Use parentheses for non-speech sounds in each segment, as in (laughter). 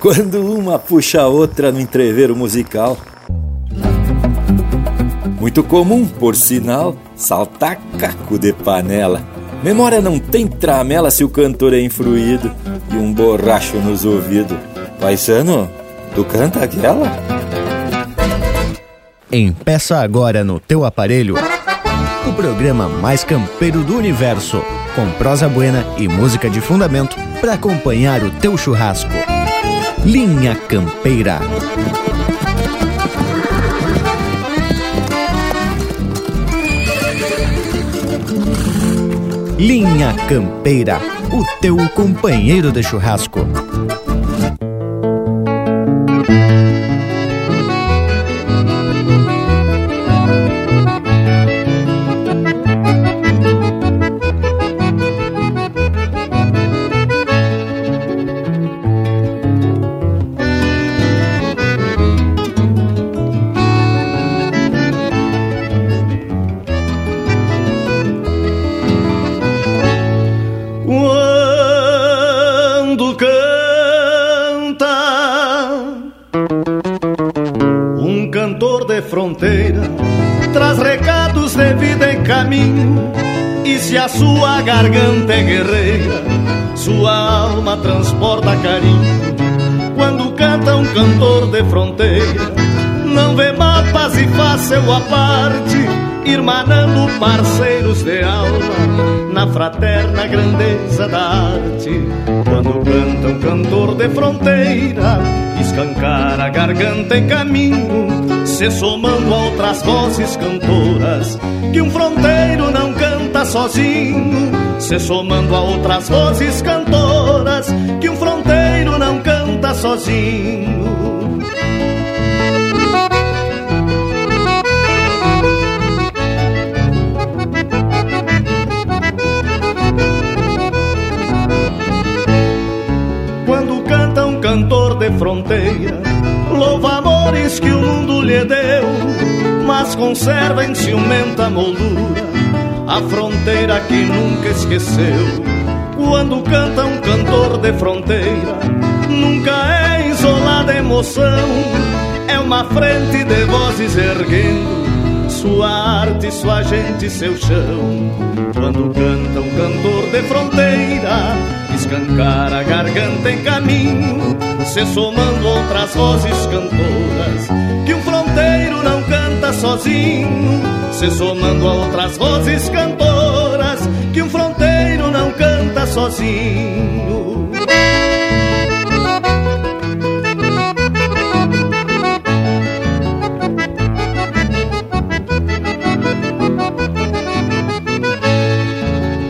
Quando uma puxa a outra no entreveiro musical. Muito comum, por sinal, saltar caco de panela. Memória não tem tramela se o cantor é influído e um borracho nos ouvidos. Paisano, tu canta aquela? Empeça agora no teu aparelho o programa mais campeiro do universo, com prosa buena e música de fundamento para acompanhar o teu churrasco. Linha Campeira. Linha Campeira, o teu companheiro de churrasco. De fronteira, escancar a garganta em caminho, se somando a outras vozes cantoras que um fronteiro não canta sozinho, se somando a outras vozes cantoras que um fronteiro não canta sozinho. Mundo lhe deu, mas conserva em ciumenta moldura a fronteira que nunca esqueceu. Quando canta um cantor de fronteira, nunca é isolada emoção, é uma frente de vozes erguendo sua arte, sua gente, seu chão. Quando canta um cantor de fronteira, escancar a garganta em caminho, se somando outras vozes cantoras, que um fronteiro não canta sozinho, se somando a outras vozes cantoras, que um fronteiro não canta sozinho.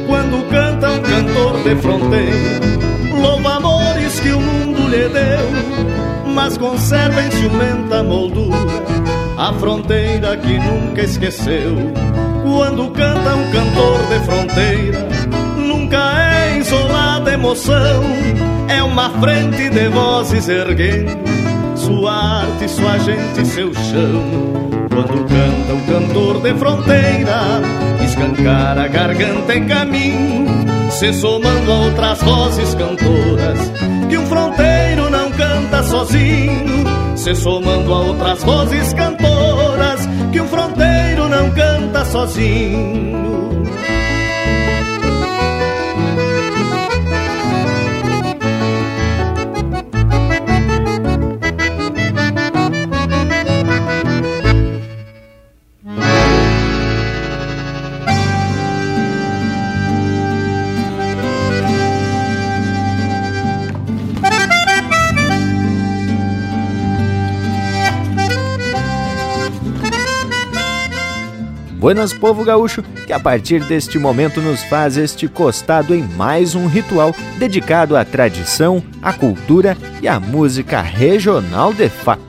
Quando canta um cantor de fronteira, louva amores que o mundo lhe deu, mas conserva ciumenta moldura fronteira que nunca esqueceu. Quando canta um cantor de fronteira, nunca é isolada emoção, é uma frente de vozes erguendo sua arte, sua gente, seu chão. Quando canta um cantor de fronteira, escancar a garganta em caminho, se somando a outras vozes cantoras, que um fronteiro não canta sozinho se somando a outras vozes cantoras que um fronteiro não canta sozinho. Buenas Povo Gaúcho, que a partir deste momento nos faz este costado em mais um ritual dedicado à tradição, à cultura e à música regional de fato.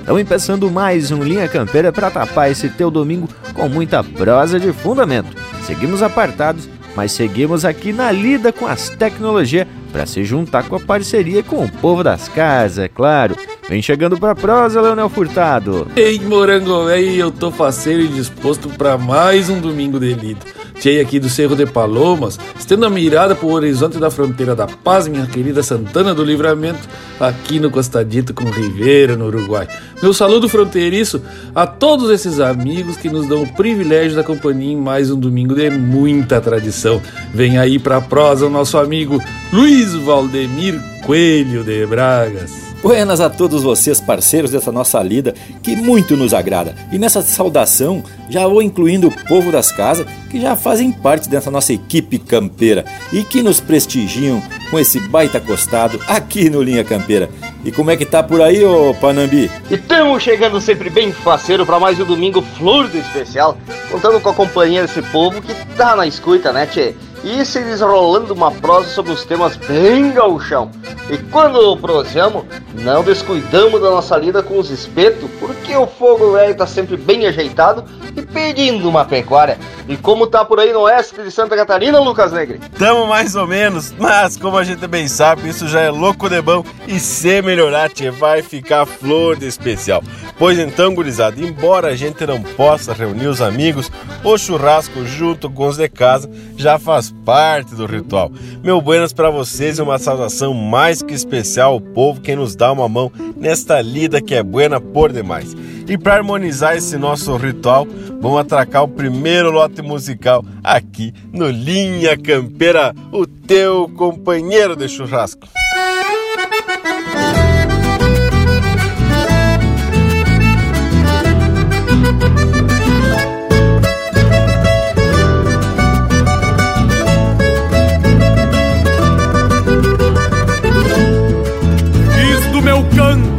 Estamos empeçando mais um Linha Campeira para tapar esse teu domingo com muita prosa de fundamento. Seguimos apartados, mas seguimos aqui na lida com as tecnologias para se juntar com a parceria com o povo das casas, é claro. Vem chegando pra prosa, Leonel Furtado. Ei, morango, aí eu tô faceiro e disposto para mais um domingo de lida. Tchei aqui do Cerro de Palomas, estendo a mirada para o horizonte da fronteira da paz, minha querida Santana do Livramento, aqui no Costadito com Ribeira, no Uruguai. Meu saludo fronteiriço a todos esses amigos que nos dão o privilégio da companhia em mais um domingo de muita tradição. Vem aí para a prosa o nosso amigo Luiz Valdemir Coelho de Bragas. Buenas a todos vocês, parceiros dessa nossa lida, que muito nos agrada. E nessa saudação, já vou incluindo o povo das casas, que já fazem parte dessa nossa equipe campeira e que nos prestigiam com esse baita costado aqui no Linha Campeira. E como é que tá por aí, ô Panambi? Estamos chegando sempre bem faceiro para mais um domingo flor do especial, contando com a companhia desse povo que tá na escuta, né, tchê? E se desenrolando uma prosa sobre os temas bem gauchão. E quando prosseamos, não descuidamos da nossa lida com os espetos, porque o fogo velho está sempre bem ajeitado e pedindo uma pecuária. E como tá por aí no oeste de Santa Catarina, Lucas Negre? Tamo mais ou menos, mas como a gente bem sabe, isso já é louco de bom e se melhorar, tchê, vai ficar flor de especial. Pois então, gurizada, embora a gente não possa reunir os amigos, o churrasco junto com os de casa já faz parte do ritual. Meu buenas para vocês e uma saudação mais que especial ao povo que nos dá uma mão nesta lida que é buena por demais. E para harmonizar esse nosso ritual, vamos atracar o primeiro lote musical aqui no Linha Campeira, o teu companheiro de churrasco.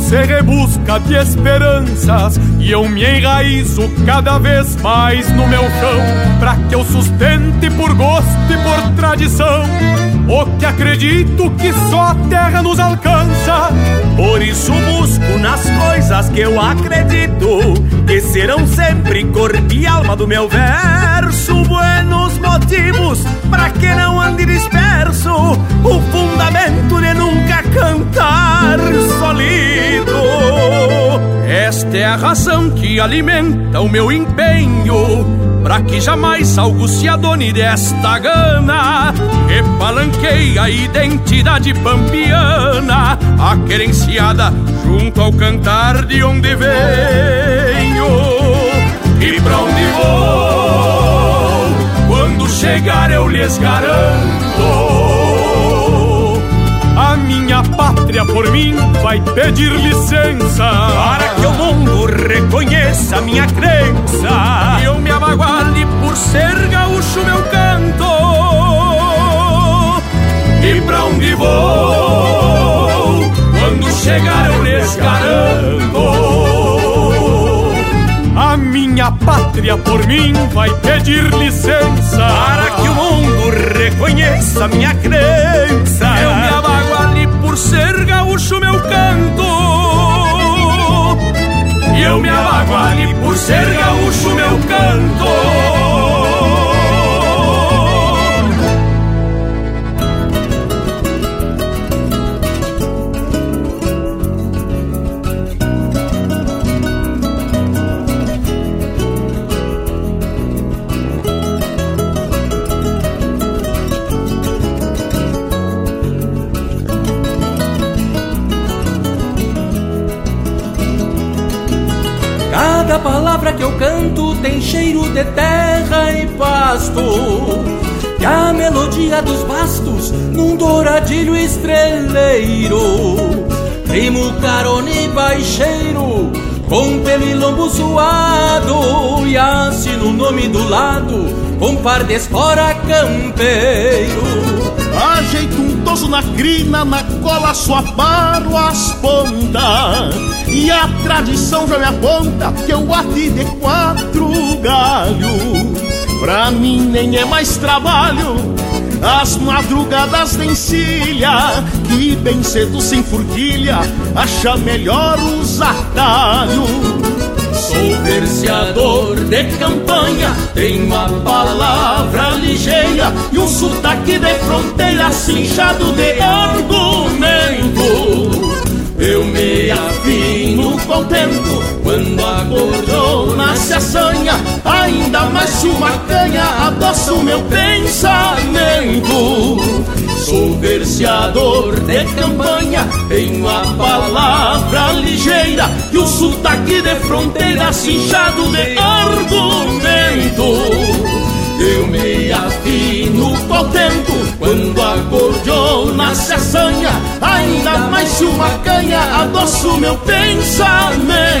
se rebusca de esperanças e eu me enraizo cada vez mais no meu chão, para que eu sustente por gosto e por tradição o que acredito que só a terra nos alcança. Por isso busco nas coisas que eu acredito que serão sempre cor e alma do meu verso. Buenos motivos para que não ande disperso, o fundamento de nunca cantar solido. Esta é a razão que alimenta o meu empenho Pra que jamais algo se adone desta gana. Que a identidade pampiana A querenciada junto ao cantar de onde venho. E pra onde vou chegar eu lhes garanto. A minha pátria por mim vai pedir licença. Para que o mundo reconheça minha crença. E eu me amaguale por ser gaúcho meu canto. E pra onde vou? Quando chegar eu lhes garanto pátria por mim vai pedir licença. Para que o mundo reconheça minha crença. Eu me abago ali por ser gaúcho meu canto. E eu me abago ali por ser gaúcho meu canto palavra que eu canto tem cheiro de terra e pasto. E a melodia dos bastos num douradilho estreleiro. Primo carone baixeiro, com lombo suado. E assino o nome do lado, com par de espora campeiro. Ajeito um toso na crina, na cola só paro as pontas. E a tradição já me aponta que eu ati de quatro galhos. Pra mim nem é mais trabalho as madrugadas de encilha. Que bem cedo sem forquilha Acha melhor os atalhos Sou verseador de campanha, tenho a palavra ligeira e um sotaque de fronteira cinchado de argumento. Eu me afino com o tempo quando acordou nasce a sanha Ainda mais uma canha adoça o meu pensamento Sou verseador de campanha Tenho a palavra ligeira E o sotaque de fronteira cinchado de argumento. Eu me afino o tempo Quando acordeou nasce a sanha Ainda mais se uma canha adoço meu pensamento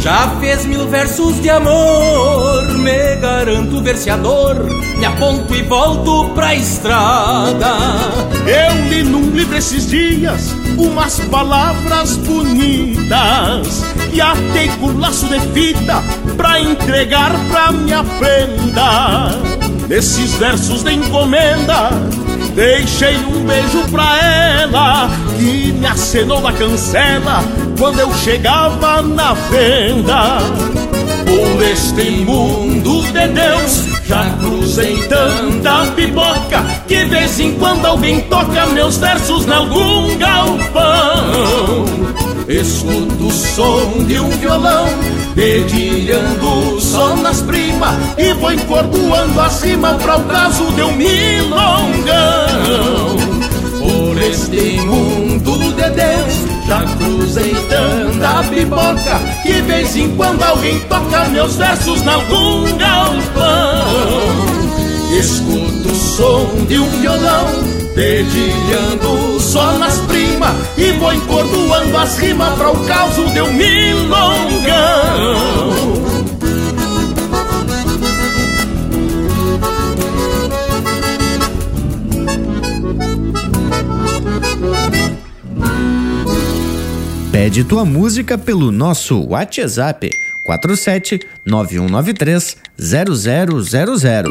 já fez mil versos de amor. Me garanto verseador, me aponto e volto pra estrada. Eu li num livro esses dias umas palavras bonitas e atei com laço de fita pra entregar pra minha prenda. Nesses versos de encomenda, deixei um beijo pra ela que me acenou da cancela quando eu chegava na venda. Por este mundo de Deus já cruzei tanta pipoca Que vez em quando alguém toca meus versos em algum galpão Escuto o som de um violão Dedilhando só nas primas E vou encordoando acima para o caso de um milongão. Por este mundo de Deus já cruzei tanta pipoca Que vez em quando alguém toca meus versos em algum galpão Escuto o som de um violão Dedilhando só nas primas E vou encordoando as rimas para o caos de um milongão Pede tua música pelo nosso WhatsApp 47 9193 0000.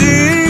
Por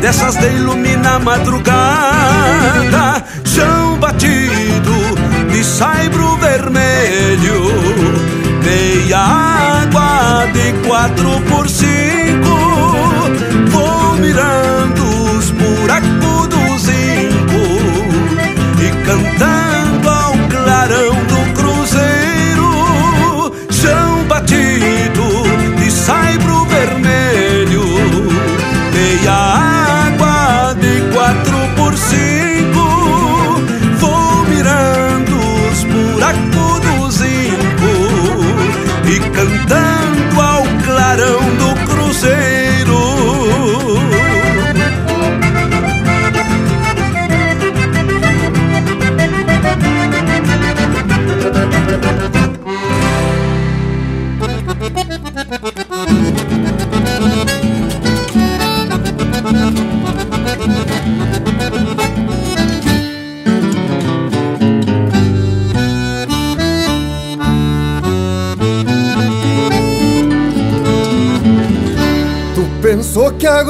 Dessas de iluminar a madrugada. Chão batido de saibro vermelho. Meia água de quatro por cinco. Vou mirando os buracos do zinco E cantando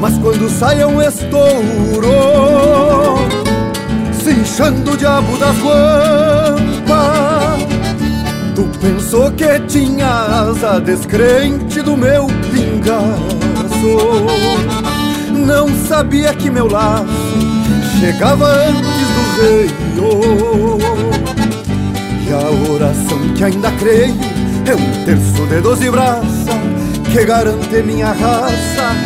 Mas quando sai é um estouro Cinchando o diabo das guampas Tu pensou que tinha asa descrente do meu pingaço. Não sabia que meu laço chegava antes do reio. E a oração que ainda creio é um terço de doze braças Que garante minha raça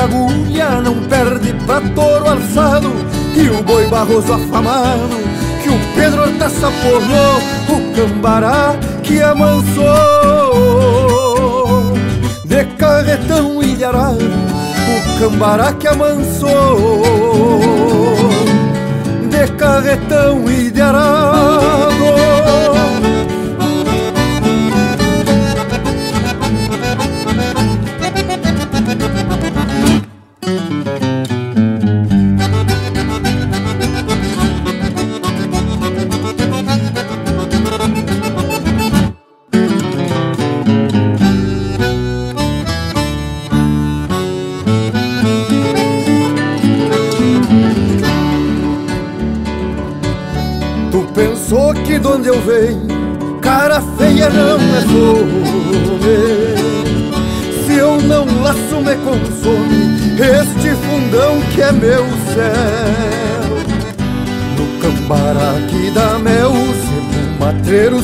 Agulha, não perde pra touro alçado, e o boi barroso afamado, que o Pedro Hortaça porrou, o cambará que amansou. De carretão ilharado, o cambará que amansou de carretão e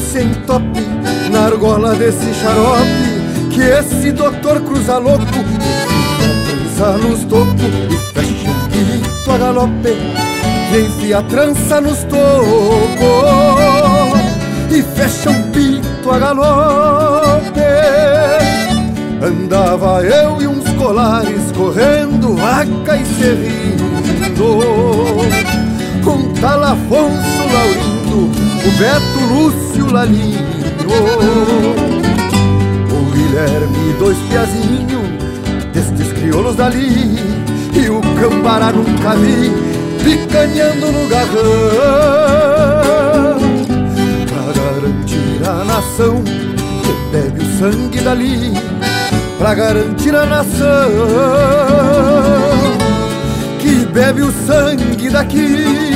matreiro sem tope, na argola desse xarope, que esse doutor cruza louco, trança nos tocos e fecha um pito a galope, e enfia a trança nos tocos e fecha um pito a galope. Andava eu e uns colares correndo vaca e serrindo. Com tal Afonso Laurindo, o Beto Lúcio Lalinho. O Guilherme, dois piazinhos destes crioulos dali. E o Cambará nunca vi, picanhando no garrão a nação que bebe o sangue dali pra garantir a nação que bebe o sangue daqui.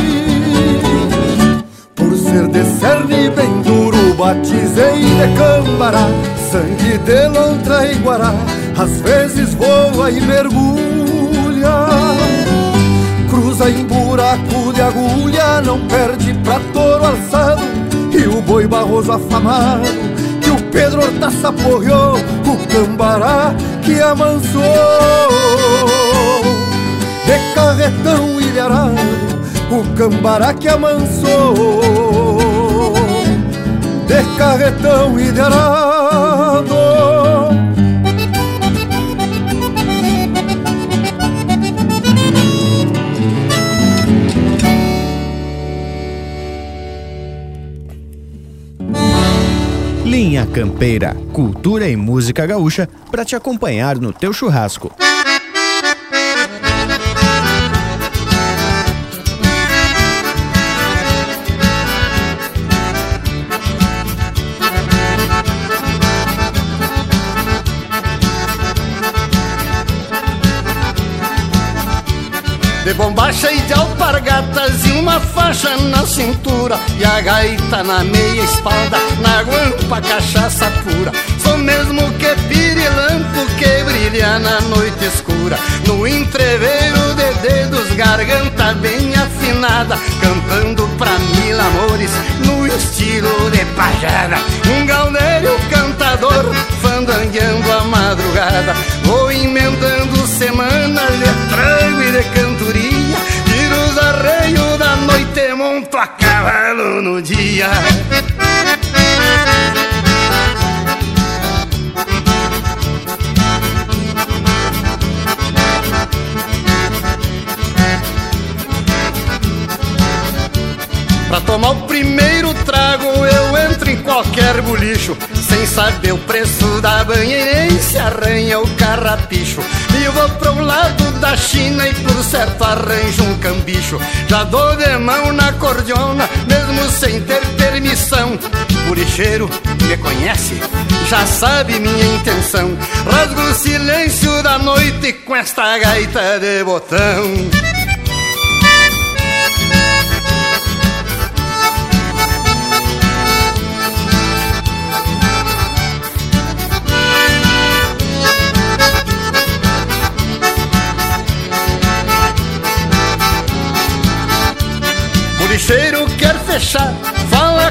Ser de cerne bem duro, batizei de cambará, sangue de lontra e guará, às vezes voa e mergulha. Cruza em buraco de agulha, não perde pra touro alçado. E o boi barroso afamado Que o Pedro Hortaça porreou O cambará que amansou. De carretão ilharado O cambará que amansou De carretão ilharado Linha Campeira, cultura e música gaúcha para te acompanhar no teu churrasco. Bombacha e de alpargatas e uma faixa na cintura. E a gaita na meia espalda, na guampa cachaça pura. Sou mesmo que pirilampo que brilha na noite escura. No entreveiro de dedos, garganta bem afinada. Cantando pra mil amores, no estilo de pajada. Um gaudério cantador, fandangueando a madrugada. Vou emendando semanas de e de cantoria cavalo no dia. Pra tomar o primeiro trago eu entro em qualquer bolicho Sem saber o preço da banheira e se arranha o carrapicho. E vou pro lado da China e por certo arranjo um cambicho. Já dou de mão na cordiona, mesmo sem ter permissão. Buricheiro me conhece, já sabe minha intenção. Rasgo o silêncio da noite com esta gaita de botão bicheiro quer fechar, fala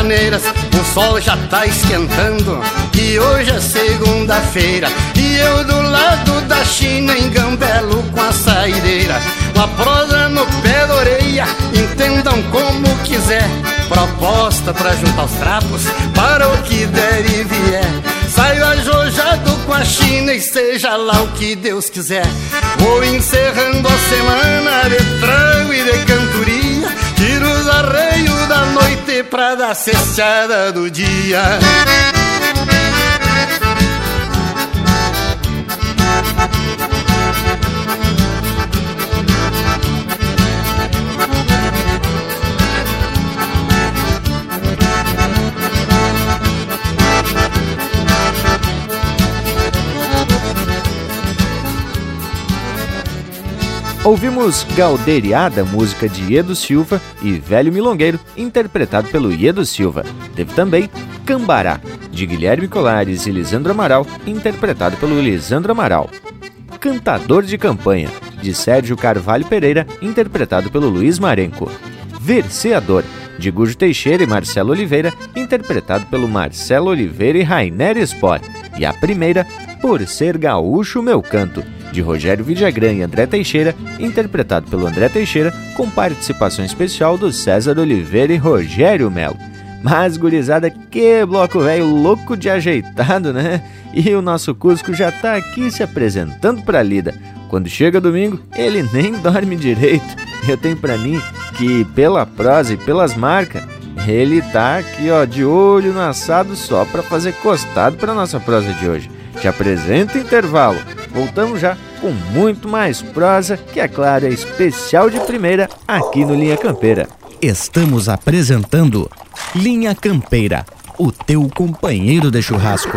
maneiras, o sol já tá esquentando. E hoje é segunda-feira, e eu do lado da China engambelo com a saideira. Uma prosa no pé da orelha, entendam como quiser. Proposta pra juntar os trapos, para o que der e vier. Saio ajojado com a China e seja lá o que Deus quiser. Vou encerrando a semana de trago e de cantoria. Pra dar cestada do dia. Ouvimos Galderiada, música de Iedo Silva, e Velho Milongueiro, interpretado pelo Iedo Silva. Teve também Cambará, de Guilherme Colares e Lisandro Amaral, interpretado pelo Lisandro Amaral. Cantador de Campanha, de Sérgio Carvalho Pereira, interpretado pelo Luiz Marenco. Verseador, de Gujo Teixeira e Marcelo Oliveira, interpretado pelo Marcelo Oliveira e Rainer Sport. E a primeira, Por Ser Gaúcho Meu Canto, de Rogério Vidagrã e André Teixeira, interpretado pelo André Teixeira, com participação especial do César Oliveira e Rogério Melo. Mas, gurizada, que bloco velho louco de ajeitado, né? E o nosso Cusco já tá aqui se apresentando pra lida. Quando chega domingo, ele nem dorme direito. Eu tenho pra mim que, pela prosa e pelas marcas, ele tá aqui, ó, de olho no assado só pra fazer costado pra nossa prosa de hoje. Te apresento o intervalo. Voltamos já com muito mais prosa, que é claro é especial de primeira aqui no Linha Campeira. Estamos apresentando Linha Campeira, o teu companheiro de churrasco.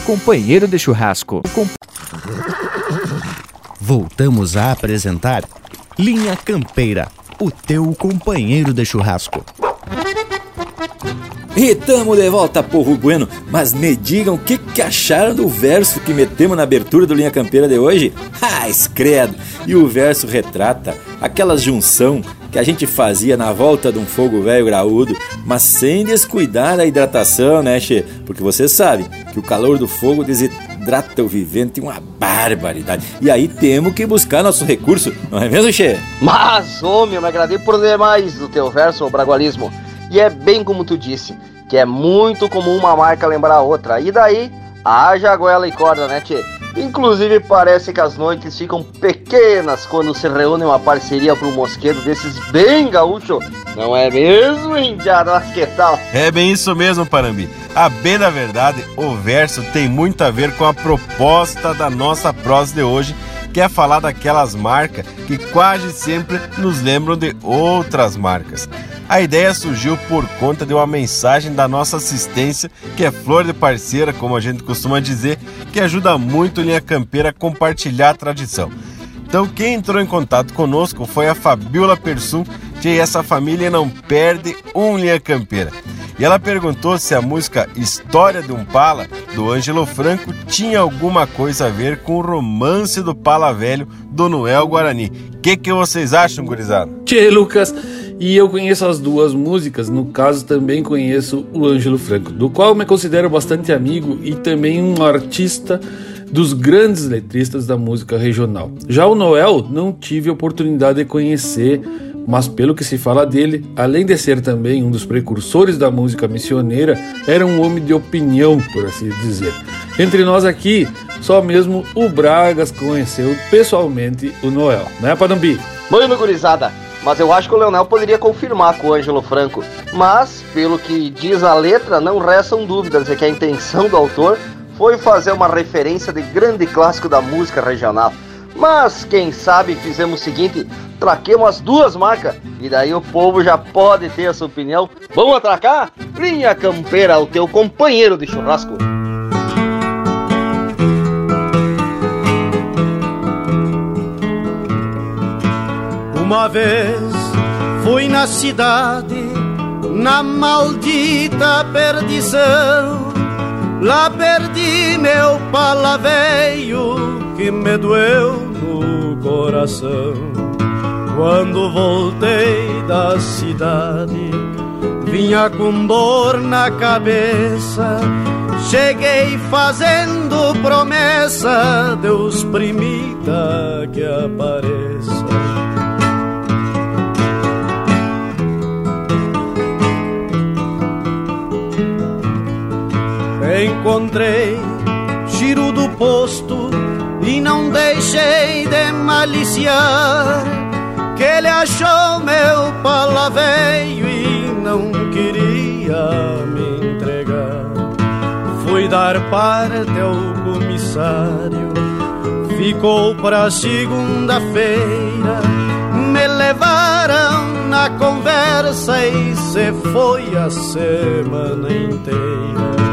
companheiro de churrasco. Com... Voltamos a apresentar Linha Campeira, o teu companheiro de churrasco. E tamo de volta, porro bueno, mas me digam o que, que acharam do verso que metemos na abertura do Linha Campeira de hoje? Ah, escredo! E o verso retrata aquela junção que a gente fazia na volta de um fogo velho graúdo, mas sem descuidar da hidratação, né, Che? Porque você sabe que o calor do fogo desidrata o vivente uma barbaridade. E aí temos que buscar nosso recurso, não é mesmo, Che? Mas, homem, eu me agradei por demais do teu verso, o bragualismo. E é bem como tu disse, que é muito comum uma marca lembrar a outra. E daí, haja goela e corda, né, tchê? Inclusive parece que as noites ficam pequenas quando se reúne uma parceria para um mosquedo desses bem gaúcho. Não é mesmo, indiado? Mas que tal? É bem isso mesmo, Parambi. A bem da verdade, o verso tem muito a ver com a proposta da nossa prosa de hoje, que é falar daquelas marcas que quase sempre nos lembram de outras marcas. A ideia surgiu por conta de uma mensagem da nossa assistência, que é flor de parceira, como a gente costuma dizer, que ajuda muito Linha Campeira a compartilhar a tradição. Então quem entrou em contato conosco foi a Fabiola Persum, que essa família não perde um Linha Campeira. E ela perguntou se a música História de um Pala, do Ângelo Franco, tinha alguma coisa a ver com o romance do Pala Velho do Noel Guarani. O que, que vocês acham, gurizada? Tchê, Lucas, e eu conheço as duas músicas, no caso também conheço o Ângelo Franco, do qual me considero bastante amigo e também um artista dos grandes letristas da música regional. Já o Noel não tive oportunidade de conhecer, mas pelo que se fala dele, além de ser também um dos precursores da música missioneira, era um homem de opinião, por assim dizer. Entre nós aqui, só mesmo o Bragas conheceu pessoalmente o Noel, né, Panambi? Mano, gurizada, mas eu acho que o Leonel poderia confirmar com o Ângelo Franco. Mas, pelo que diz a letra, não restam dúvidas de que a intenção do autor foi fazer uma referência de grande clássico da música regional. Mas, quem sabe, fizemos o seguinte: traquemos as duas marcas e daí o povo já pode ter a sua opinião. Vamos atracar? Linha Campeira, o teu companheiro de churrasco. Uma vez fui na cidade, na maldita perdição. Lá perdi meu palaveio que me doeu no coração. Quando voltei da cidade, vinha com dor na cabeça. Cheguei fazendo promessa, Deus primita que apareça. Encontrei giro do posto e não deixei de maliciar. Que ele achou meu palaveio e não queria me entregar. Fui dar parte ao comissário, ficou pra segunda-feira. Me levaram na conversa e se foi a semana inteira.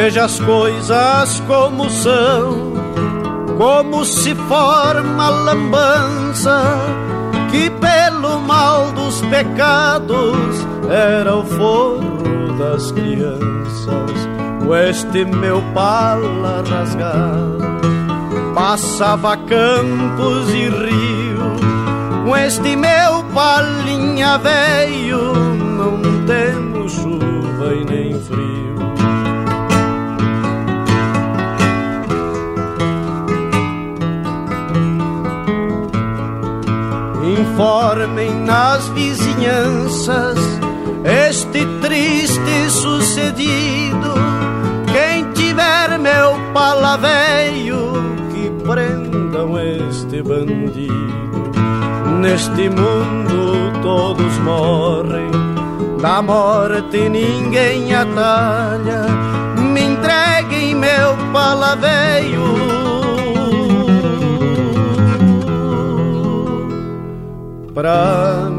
Veja as coisas como são, como se forma a lambança, que pelo mal dos pecados era o forro das crianças. Este meu pala rasgado passava campos e rio, com este meu palinha veio, não temos chuva e nem informem nas vizinhanças este triste sucedido. Quem tiver meu palaveio, que prendam este bandido. Neste mundo todos morrem, da morte ninguém atalha. Me entreguem meu palaveio pra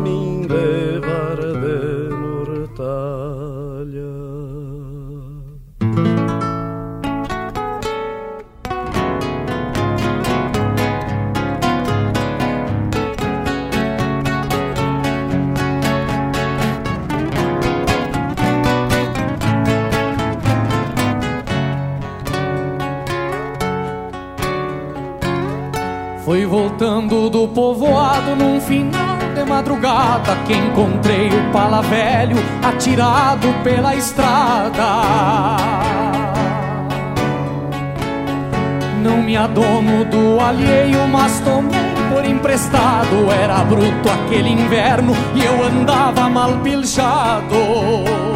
madrugada que encontrei o pala velho atirado pela estrada. Não me adono do alheio, mas tomei por emprestado. Era bruto aquele inverno e eu andava mal pilchado.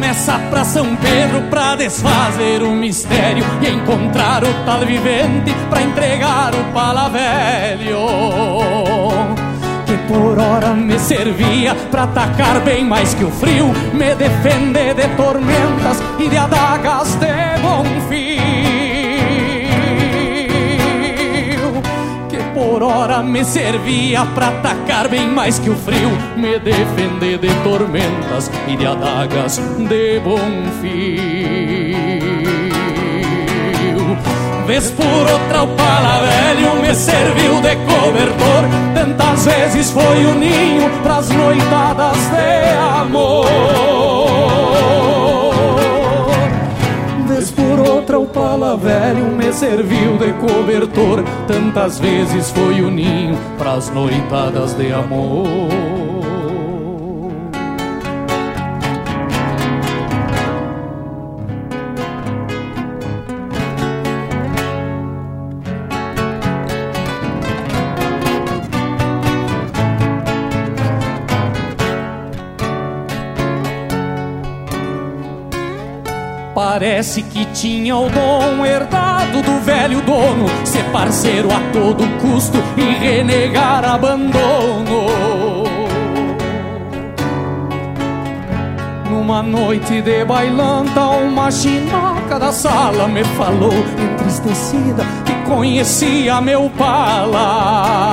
Promessa pra São Pedro pra desfazer o mistério e encontrar o tal vivente pra entregar o pala. Que por hora me servia pra atacar bem mais que o frio, me defender de tormentas e de adagas de bom fim. Por hora me servia pra atacar bem mais que o frio, me defender de tormentas e de adagas de bom fio. Vez por outra o pala velho me serviu de cobertor, tantas vezes foi o ninho pras noitadas de amor outra o pala velho me serviu de cobertor. Tantas vezes foi o ninho pras noitadas de amor. Parece que tinha o dom herdado do velho dono, ser parceiro a todo custo e renegar abandono. Numa noite de bailanta, uma chinaca da sala me falou, entristecida, que conhecia meu pala.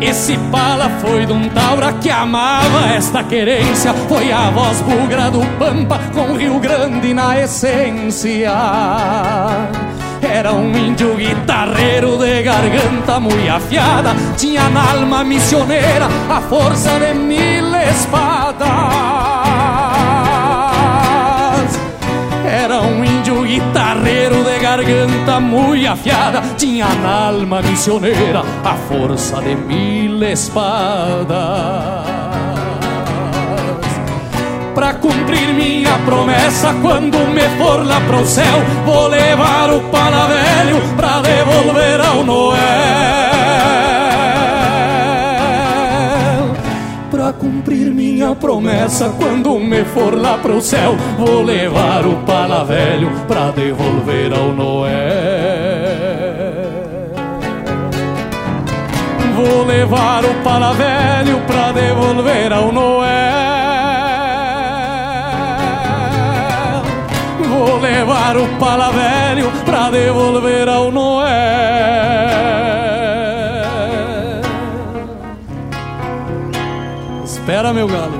Esse pala foi de um taura que amava esta querência. Foi a voz bugra do Pampa com Rio Grande na essência. Era um índio guitarreiro de garganta muito afiada. Tinha na alma missioneira a força de mil espadas. Era um índio guitarreiro garganta muito afiada Tinha na alma missioneira a força de mil espadas. Pra cumprir minha promessa Quando me for lá pro céu Vou levar o pala velho Pra devolver ao Noel cumprir minha promessa. Quando me for lá pro céu Vou levar o pala velho Pra devolver ao Noel Vou levar o pala velho Pra devolver ao Noel Vou levar o pala velho pra devolver ao Noé. Meu galo,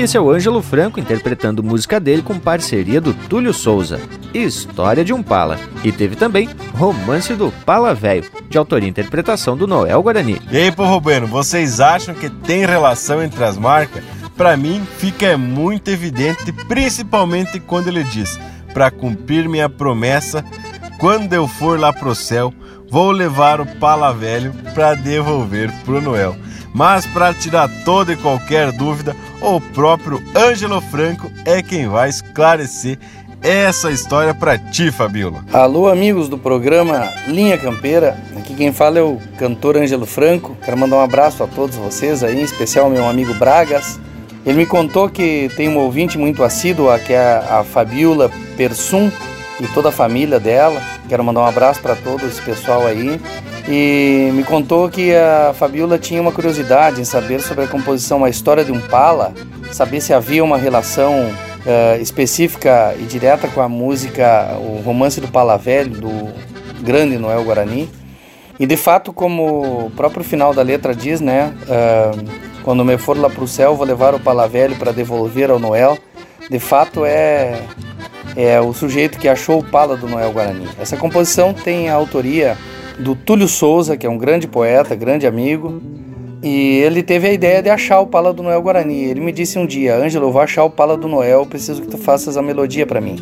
Esse é o Ângelo Franco interpretando música dele com parceria do Túlio Souza, História de um Pala. E teve também Romance do Pala Velho, de autoria e interpretação do Noel Guarani. E aí, povo bueno, vocês acham que tem relação entre as marcas? Para mim, fica muito evidente, principalmente quando ele diz: Para cumprir minha promessa, quando eu for lá pro céu, vou levar o pala velho para devolver pro Noel. Mas para tirar toda e qualquer dúvida, o próprio Ângelo Franco é quem vai esclarecer essa história para ti, Fabíola. Alô, amigos do programa Linha Campeira. Aqui quem fala é o cantor Ângelo Franco. Quero mandar um abraço a todos vocês aí, em especial ao meu amigo Bragas. Ele me contou que tem um ouvinte muito assíduo, que é a Fabiola Persum e toda a família dela. Quero mandar um abraço para todo esse pessoal aí. E me contou que a Fabiola tinha uma curiosidade em saber sobre a composição A História de um Pala, saber se havia uma relação uh, específica e direta com a música O Romance do Pala Velho, do grande Noel Guarani. E de fato, como o próprio final da letra diz, né? Uh, quando me for lá para o céu, vou levar o Pala Velho para devolver ao Noel. De fato, é, é o sujeito que achou o Pala do Noel Guarani. Essa composição tem a autoria do Túlio Souza, que é um grande poeta, grande amigo, e ele teve a ideia de achar o Pala do Noel Guarani. Ele me disse um dia, Ângelo, eu vou achar o Pala do Noel, preciso que tu faças a melodia para mim.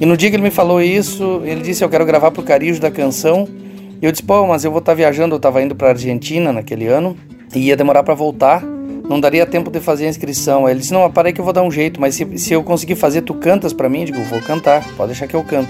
E no dia que ele me falou isso, ele disse, eu quero gravar pro Carijo da canção. E eu disse, pô, mas eu vou estar tá viajando, eu estava indo para Argentina naquele ano, e ia demorar para voltar, não daria tempo de fazer a inscrição. Aí ele disse, não, parei que eu vou dar um jeito, mas se, se eu conseguir fazer, tu cantas para mim? Eu digo, vou cantar, pode deixar que eu canto.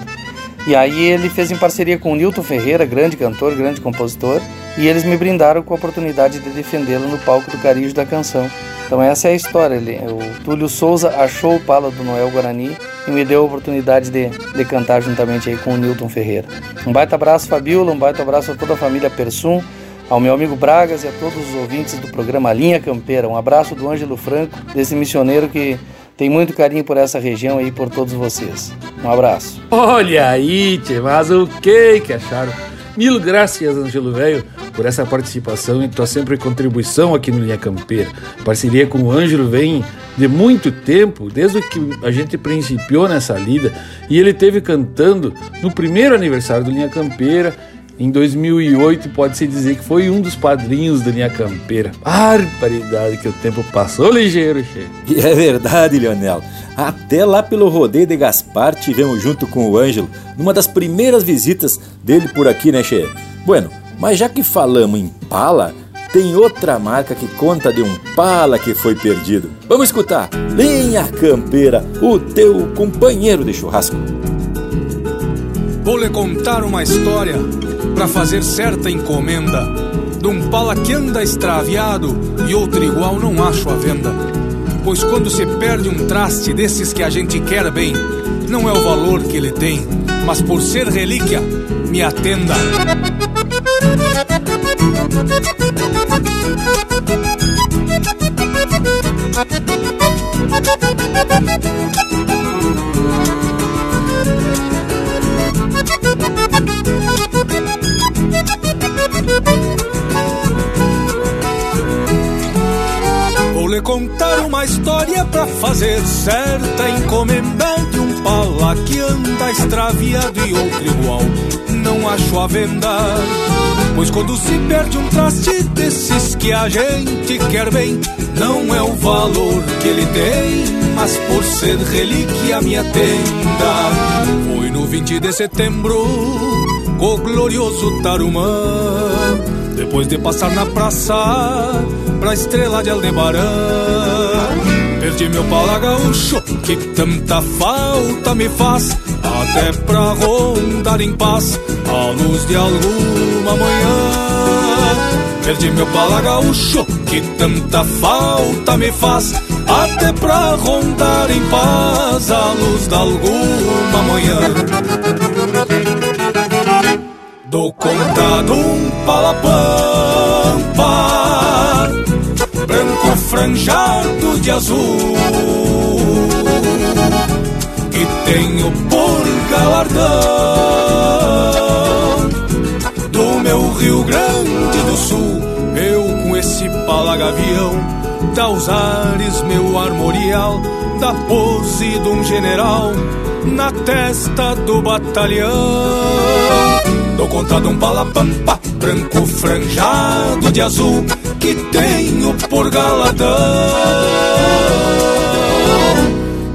E aí ele fez em parceria com o Nilton Ferreira, grande cantor, grande compositor, e eles me brindaram com a oportunidade de defendê-lo no palco do Carijo da Canção. Então essa é a história. Ele, o Túlio Souza achou o pala do Noel Guarani e me deu a oportunidade de, de cantar juntamente aí com o Nilton Ferreira. Um baita abraço, Fabiola, um baita abraço a toda a família Persum, ao meu amigo Bragas e a todos os ouvintes do programa Linha Campeira. Um abraço do Ângelo Franco, desse missioneiro que tem muito carinho por essa região aí, por todos vocês. Um abraço. Olha aí, tchê, mas o que que acharam? Mil graças, Angelo Velho, por essa participação e tua sempre contribuição aqui no Linha Campeira. Parceria com o Ângelo vem de muito tempo, desde que a gente principiou nessa lida, e ele teve cantando no primeiro aniversário do Linha Campeira em 2008, pode-se dizer que foi um dos padrinhos da linha campeira. Barbaridade que o tempo passou ligeiro, che. E é verdade, Leonel. Até lá pelo rodeio de Gaspar tivemos junto com o Ângelo numa das primeiras visitas dele por aqui, né, Che? Bueno, mas já que falamos em pala, tem outra marca que conta de um pala que foi perdido. Vamos escutar. Linha Campeira, o teu companheiro de churrasco. Vou lhe contar uma história para fazer certa encomenda de um pala que anda extraviado e outro igual não acho à venda. Pois quando se perde um traste desses que a gente quer bem, não é o valor que ele tem, mas por ser relíquia, me atenda. Contar uma história pra fazer certa encomenda de um pala que anda extraviado e outro igual não acho a venda. Pois quando se perde um traste desses que a gente quer bem, não é o valor que ele tem, mas por ser relíquia me atenda. Foi no 20 de setembro, o glorioso Tarumã, depois de passar na praça, pra estrela de Aldebarã. Perdi meu pala gaúcho, que tanta falta me faz, até pra rondar em paz, à luz de alguma manhã. Perdi meu pala gaúcho, que tanta falta me faz, até pra rondar em paz, à luz de alguma manhã. Dou conta de um palapampa Franjado de azul. Que tenho por galardão Do meu Rio Grande do Sul. Eu com esse palagavião os ares meu armorial Da pose de um general Na testa do batalhão. Dou conta de um palapampa branco franjado de azul que tenho por galadão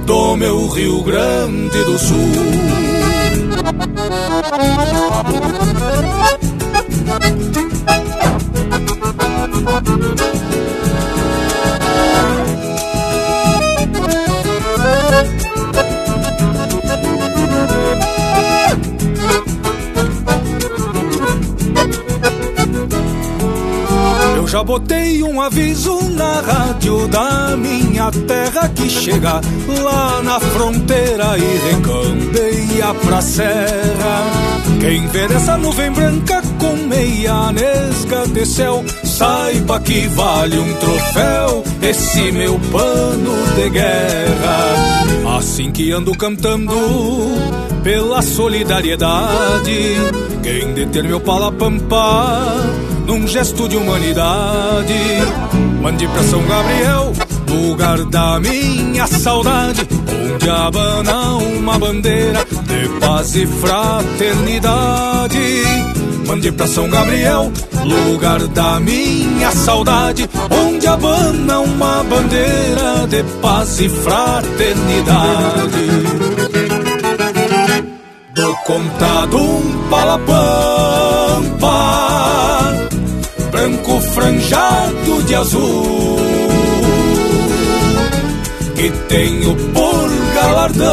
do meu Rio Grande do Sul. Eu já botei um aviso na rádio da minha terra que chega lá na fronteira e recambeia pra serra. Quem vê essa nuvem branca com meia nesga de céu, saiba que vale um troféu esse meu pano de guerra. Assim que ando cantando pela solidariedade, quem deter meu palapampa num gesto de humanidade. Mande pra São Gabriel, lugar da minha saudade, onde abana uma bandeira de paz e fraternidade. Mande pra São Gabriel, lugar da minha saudade, onde abana uma bandeira de paz e fraternidade. Dou conta de um palapampa franjado de azul que tenho por galardão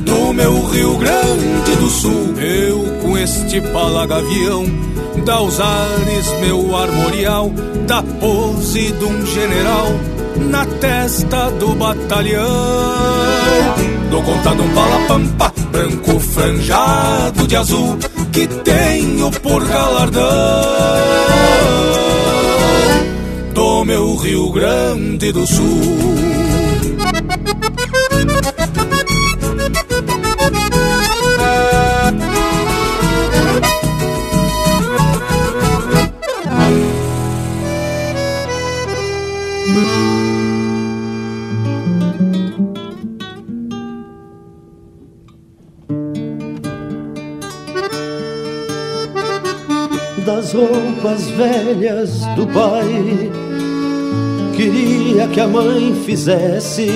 do meu Rio Grande do Sul. Eu com este palagavião dá os ares meu armorial da pose de um general na testa do batalhão. Dou conta de um palapampa branco franjado de azul que tenho por galardão do meu Rio Grande do Sul. Roupas velhas do pai. Queria que a mãe fizesse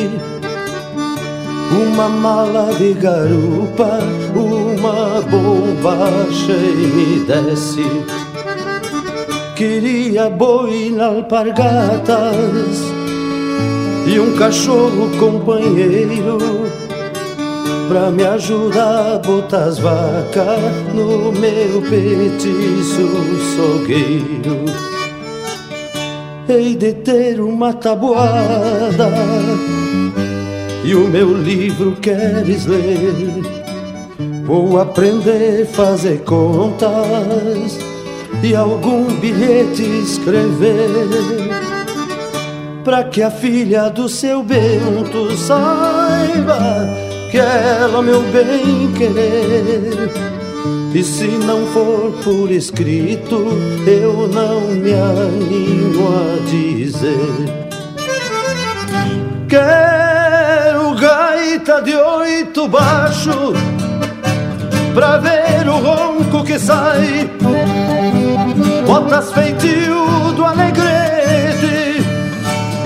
uma mala de garupa, uma bombacha e me desse. Queria boi na alpargatas e um cachorro companheiro pra me ajudar a botar as vacas no meu petiço sogueiro. hei de ter uma tabuada e o meu livro queres ler. Vou aprender a fazer contas e algum bilhete escrever para que a filha do seu Bento saiba que ela meu bem querer. E se não for por escrito, eu não me animo a dizer. Quero gaita de oito baixo pra ver o ronco que sai. Botas feitio do alegrete,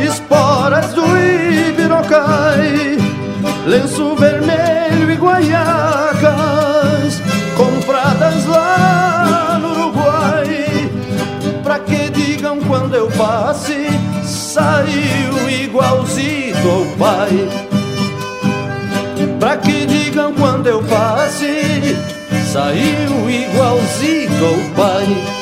esporas do ibirocai, lenço vermelho e guaiacas compradas lá no Uruguai. Pra que digam quando eu passe, saiu igualzinho ao pai. Pra que digam quando eu passe, saiu igualzinho ao pai.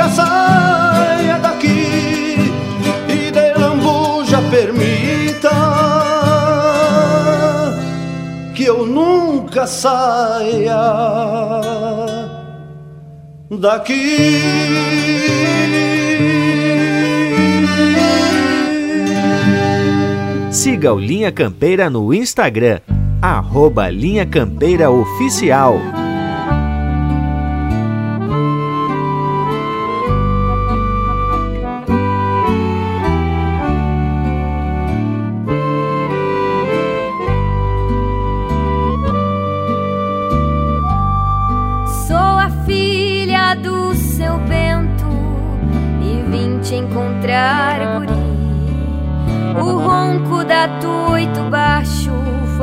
nunca saia daqui e de lambuja permita que eu nunca saia daqui. Siga o Linha Campeira no Instagram, arroba Linha Campeira Oficial.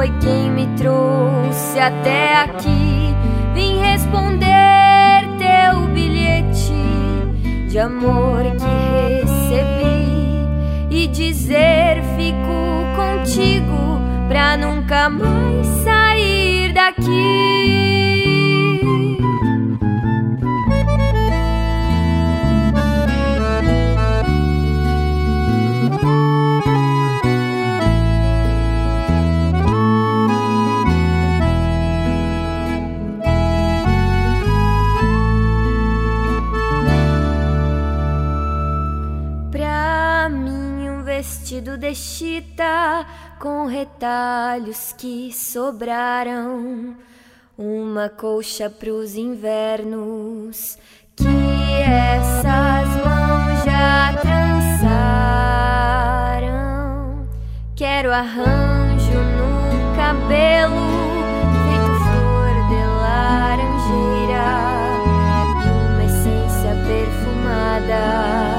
Foi quem me trouxe até aqui. Vim responder teu bilhete de amor que recebi e dizer fico contigo pra nunca mais sair daqui. Vestido de chita com retalhos que sobraram, uma colcha pros invernos que essas mãos já trançaram. Quero arranjo no cabelo feito flor de laranjeira uma essência perfumada.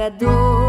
Apagador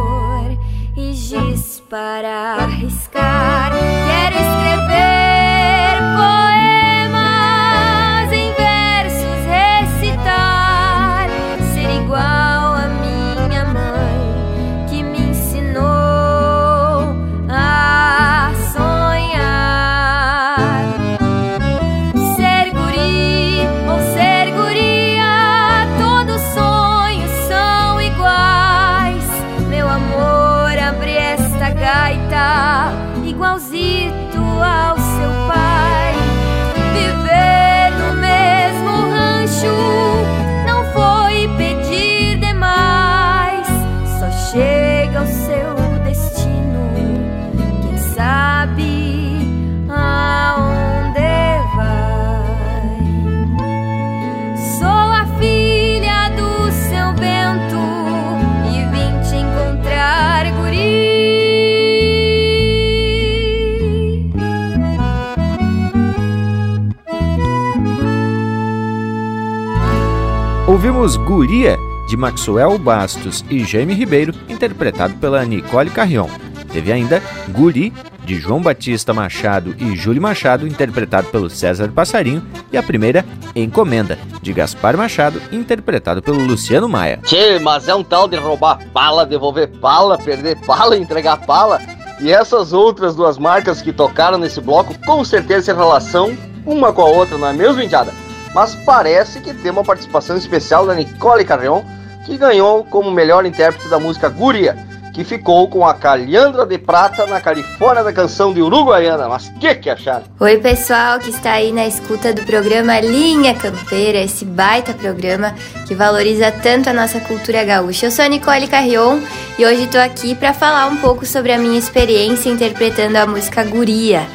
Ouvimos Guria, de Maxwell Bastos e Jaime Ribeiro, interpretado pela Nicole Carrion. Teve ainda Guri, de João Batista Machado e Júlio Machado, interpretado pelo César Passarinho, e a primeira, Encomenda, de Gaspar Machado, interpretado pelo Luciano Maia. Tchê, mas é um tal de roubar pala, devolver pala, perder pala, entregar pala. E essas outras duas marcas que tocaram nesse bloco, com certeza em relação uma com a outra, não é mesmo, Indiada? Mas parece que tem uma participação especial da Nicole Carreon, que ganhou como melhor intérprete da música Guria, que ficou com a Calhandra de Prata na Califórnia da canção de Uruguaiana. Mas que que acharam? Oi, pessoal que está aí na escuta do programa Linha Campeira, esse baita programa que valoriza tanto a nossa cultura gaúcha. Eu sou a Nicole Carrion e hoje estou aqui para falar um pouco sobre a minha experiência interpretando a música Guria.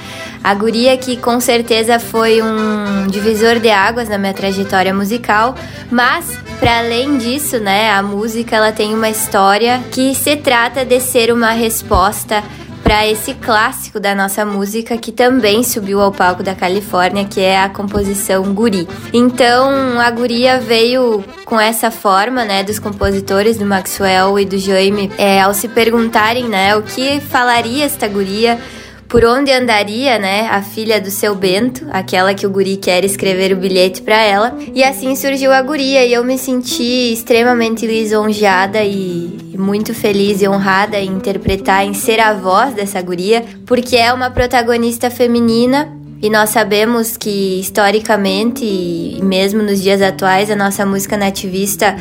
A guria que com certeza foi um divisor de águas na minha trajetória musical, mas para além disso, né, a música ela tem uma história que se trata de ser uma resposta para esse clássico da nossa música que também subiu ao palco da Califórnia, que é a composição Guri. Então, a Guria veio com essa forma, né, dos compositores do Maxwell e do Jaime, é, ao se perguntarem, né, o que falaria esta guria por onde andaria, né, a filha do seu Bento, aquela que o guri quer escrever o bilhete para ela. E assim surgiu a guria e eu me senti extremamente lisonjeada e muito feliz e honrada em interpretar, em ser a voz dessa guria, porque é uma protagonista feminina e nós sabemos que historicamente e mesmo nos dias atuais a nossa música nativista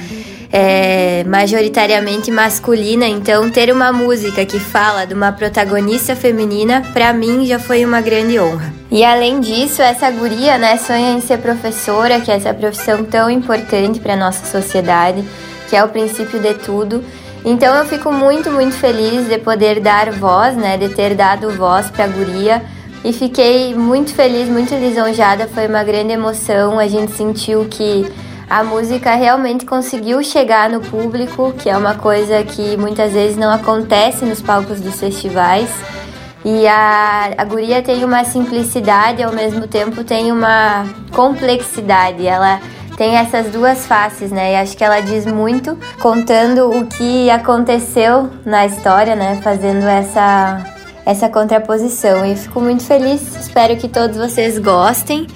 é, majoritariamente masculina, então ter uma música que fala de uma protagonista feminina, para mim já foi uma grande honra. E além disso, essa guria, né, sonha em ser professora, que é essa profissão tão importante para nossa sociedade, que é o princípio de tudo. Então eu fico muito, muito feliz de poder dar voz, né, de ter dado voz para a guria e fiquei muito feliz, muito lisonjada. Foi uma grande emoção. A gente sentiu que a música realmente conseguiu chegar no público, que é uma coisa que muitas vezes não acontece nos palcos dos festivais. E a, a guria tem uma simplicidade ao mesmo tempo tem uma complexidade. Ela tem essas duas faces, né? E acho que ela diz muito contando o que aconteceu na história, né? Fazendo essa essa contraposição. E fico muito feliz. Espero que todos vocês gostem,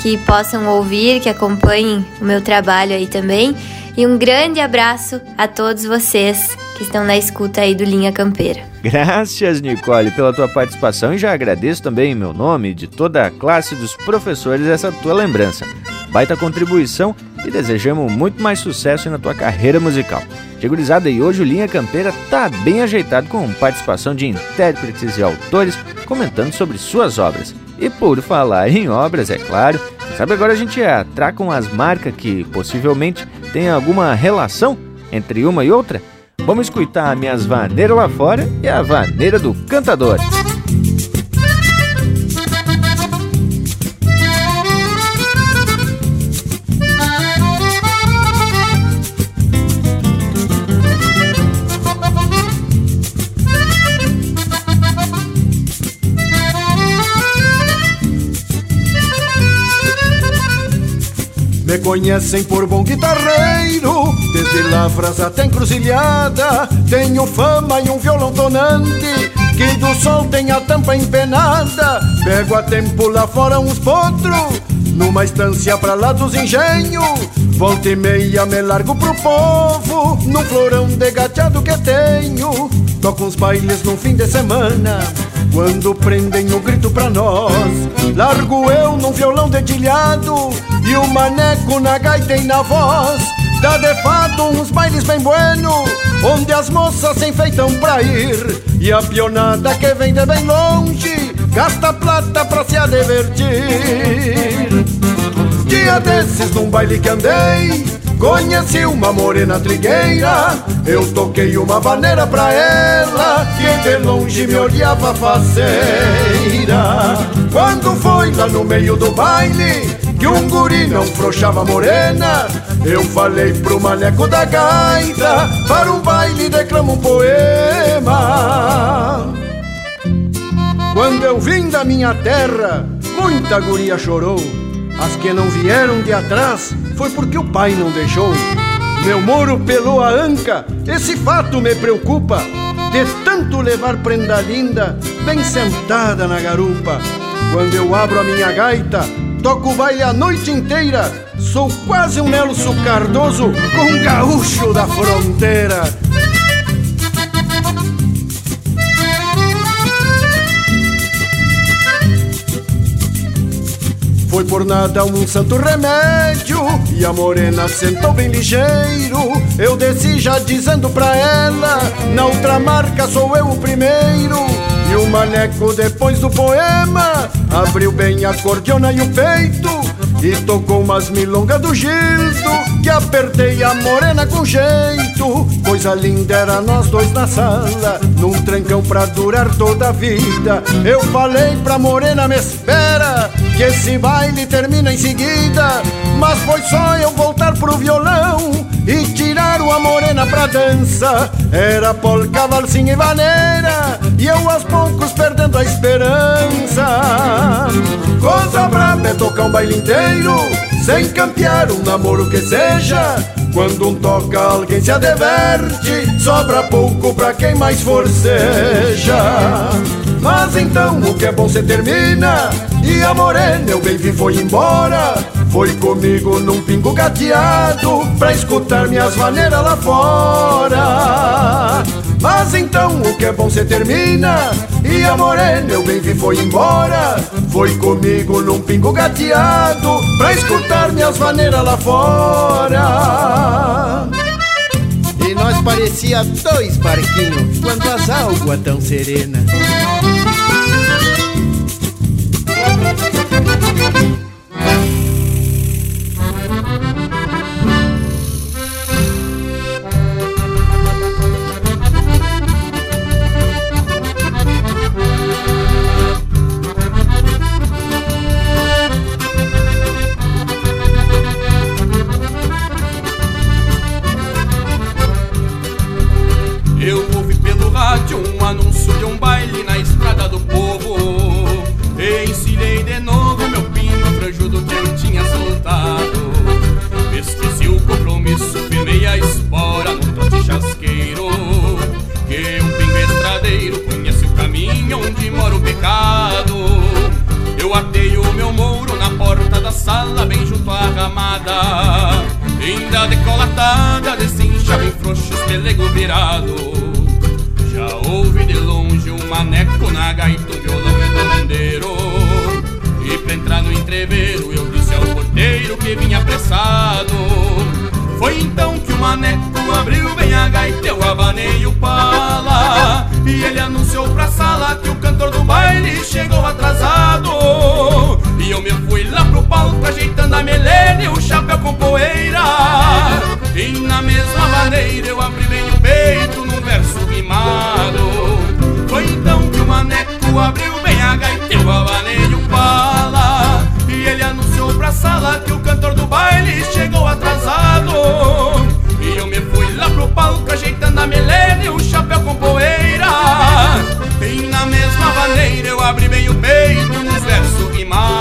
que possam ouvir, que acompanhem o meu trabalho aí também. E um grande abraço a todos vocês que estão na escuta aí do Linha Campeira. Graças, Nicole, pela tua participação e já agradeço também em meu nome de toda a classe dos professores essa tua lembrança. Baita contribuição e desejamos muito mais sucesso na tua carreira musical. Segurizada, e hoje o Linha Campeira tá bem ajeitado com participação de intérpretes e autores comentando sobre suas obras. E por falar em obras, é claro, sabe agora a gente atraca umas marcas que possivelmente tem alguma relação entre uma e outra? Vamos escutar minhas vaneiras lá fora e a vaneira do cantador. Conhecem por bom guitarreiro, desde lavras até encruzilhada. Tenho fama e um violão tonante, que do sol tem a tampa empenada. Pego a tempo lá fora uns potros, numa estância pra lá dos engenhos. Volta e meia me largo pro povo, num florão de gateado que tenho. Toco uns bailes no fim de semana quando prendem o grito pra nós, largo eu num violão dedilhado e o maneco na gaita e na voz. Dá de fato uns bailes bem bueno, onde as moças se enfeitam pra ir e a pionada que vem de bem longe gasta plata pra se divertir. Dia desses num baile que andei Conheci uma morena trigueira, eu toquei uma vaneira pra ela, que de longe me olhava faceira. Quando foi lá no meio do baile, que um guri não frouxava morena, eu falei pro maneco da gaita, para um baile declama um poema. Quando eu vim da minha terra, muita guria chorou. As que não vieram de atrás foi porque o pai não deixou. Meu moro pelou a anca, esse fato me preocupa. De tanto levar prenda linda, bem sentada na garupa. Quando eu abro a minha gaita, toco o baile a noite inteira. Sou quase um Nelson Cardoso com um gaúcho da fronteira. Foi por nada um santo remédio. E a morena sentou bem ligeiro. Eu desci já dizendo pra ela Na outra marca sou eu o primeiro. E o maneco depois do poema Abriu bem a cordiona e o peito E tocou umas milongas do Gildo Que apertei a morena com jeito. Coisa linda era nós dois na sala Num trancão pra durar toda a vida. Eu falei pra morena me espera Que esse baile termina em seguida Mas foi só eu voltar pro violão E tirar uma morena pra dança. Era polca, valsinha e vaneira E eu aos poucos perdendo a esperança. Coisa braba é tocar um baile inteiro Sem campear um namoro que seja. Quando um toca alguém se adverte Sobra pouco pra quem mais forceja Mas então o que é bom se termina E a morena eu bem vi foi embora Foi comigo num pingo gateado Pra escutar minhas maneiras lá fora. Mas então o que é bom se termina? E a morena eu bem vi foi embora. Foi comigo num pingo gateado Pra escutar minhas maneiras lá fora. E nós parecia dois barquinhos Quando as águas tão serenas Linda decolatada, descincha bem frouxos, pelego virado. Já ouvi de longe um maneco na gaita, um violão e bandeiro E pra entrar no entreveiro eu disse ao porteiro que vinha apressado. Foi então que o maneco abriu bem a gaita, eu abanei o pala. E ele anunciou pra sala que o cantor do baile chegou atrasado. E eu me fui lá pro palco ajeitando a melena e o chapéu com poeira. E na mesma maneira eu abri bem o peito num verso rimado Foi então que o maneco abriu bem a gaita, eu abanei o pala. E ele anunciou pra sala que o cantor do baile chegou atrasado palco ajeitando a melena e o chapéu com poeira. E na mesma maneira eu abri bem o peito num verso rimado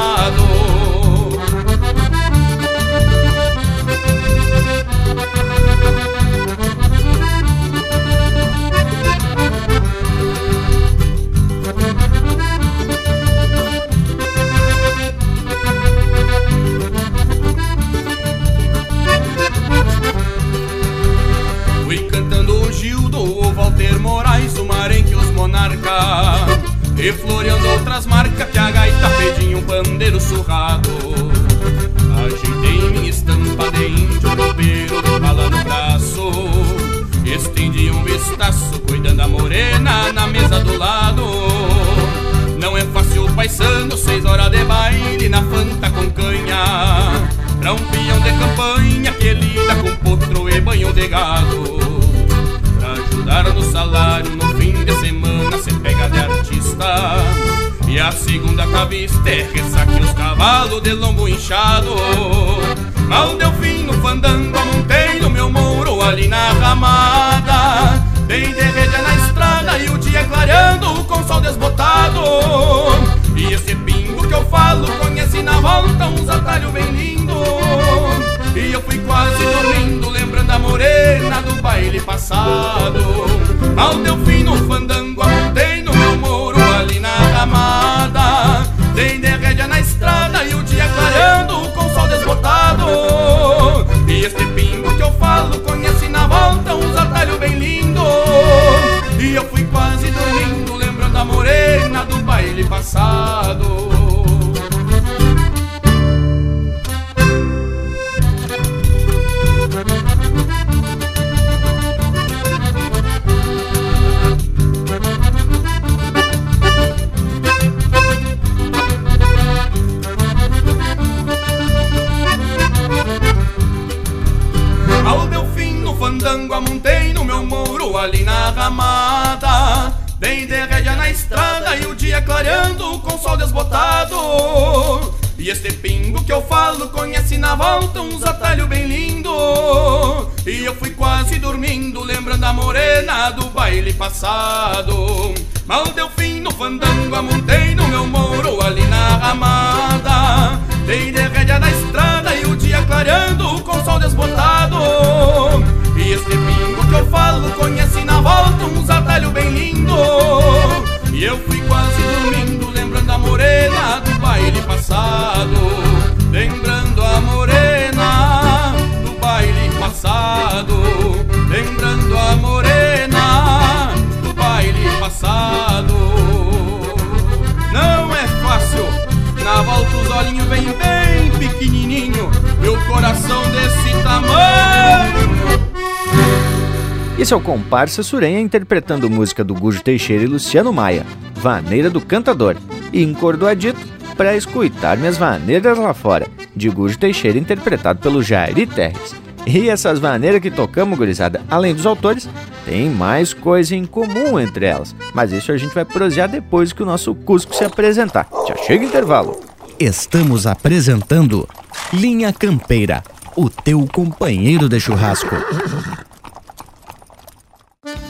Comparsa Surenha interpretando música do Gujo Teixeira e Luciano Maia, Vaneira do Cantador, e Encordoadito, para escutar minhas vaneiras lá fora, de Gujo Teixeira interpretado pelo Jairi Terres. E essas vaneiras que tocamos, gurizada, além dos autores, tem mais coisa em comum entre elas. Mas isso a gente vai prosear depois que o nosso Cusco se apresentar. Já chega o intervalo. Estamos apresentando Linha Campeira, o teu companheiro de churrasco.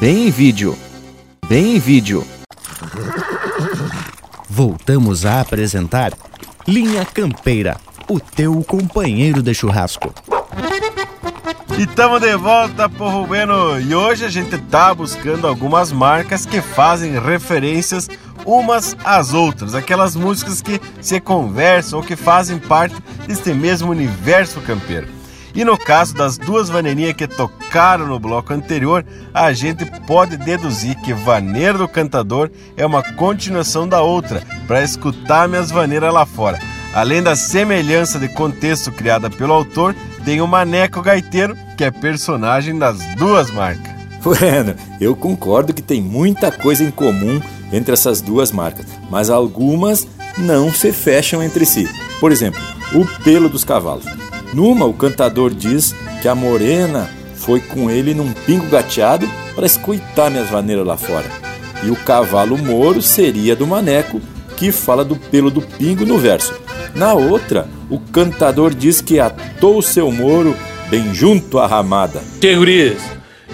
Bem em vídeo. Bem em vídeo. Voltamos a apresentar Linha Campeira, o teu companheiro de churrasco. E estamos de volta, Porro Bueno, e hoje a gente tá buscando algumas marcas que fazem referências umas às outras, aquelas músicas que se conversam ou que fazem parte deste mesmo universo campeiro. E no caso das duas vaneirinhas que tocaram no bloco anterior, a gente pode deduzir que Vaneira do Cantador é uma continuação da outra, para escutar minhas vaneiras lá fora. Além da semelhança de contexto criada pelo autor, tem o Maneco Gaiteiro, que é personagem das duas marcas. Bueno, eu concordo que tem muita coisa em comum entre essas duas marcas, mas algumas não se fecham entre si. Por exemplo, o pelo dos cavalos. Numa, o cantador diz que a morena foi com ele num pingo gateado para escutar minhas vaneiras lá fora. E o cavalo moro seria do maneco, que fala do pelo do pingo no verso. Na outra, o cantador diz que atou seu moro bem junto à ramada.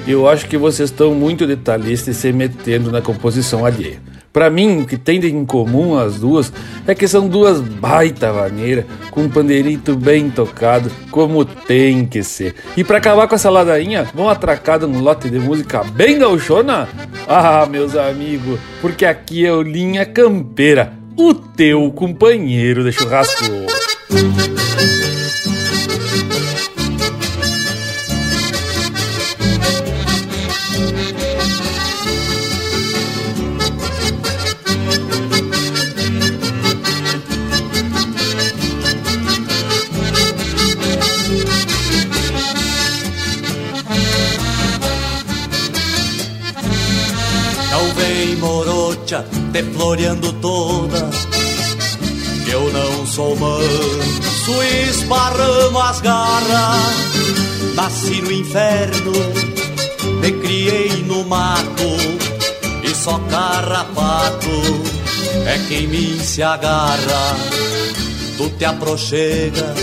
Que eu acho que vocês estão muito detalhistas e se metendo na composição alheia. Para mim, o que tem de em comum as duas é que são duas baita vaneiras, com um pandeirito bem tocado, como tem que ser. E para acabar com essa ladainha, vão atracado num lote de música bem gauchona? Ah, meus amigos, porque aqui é o Linha Campeira, o teu companheiro de churrasco. Te floreando toda eu não sou manso esparramo as garras Nasci no inferno, me criei no mato E só carrapato é quem me se agarra. Tu te aproxega,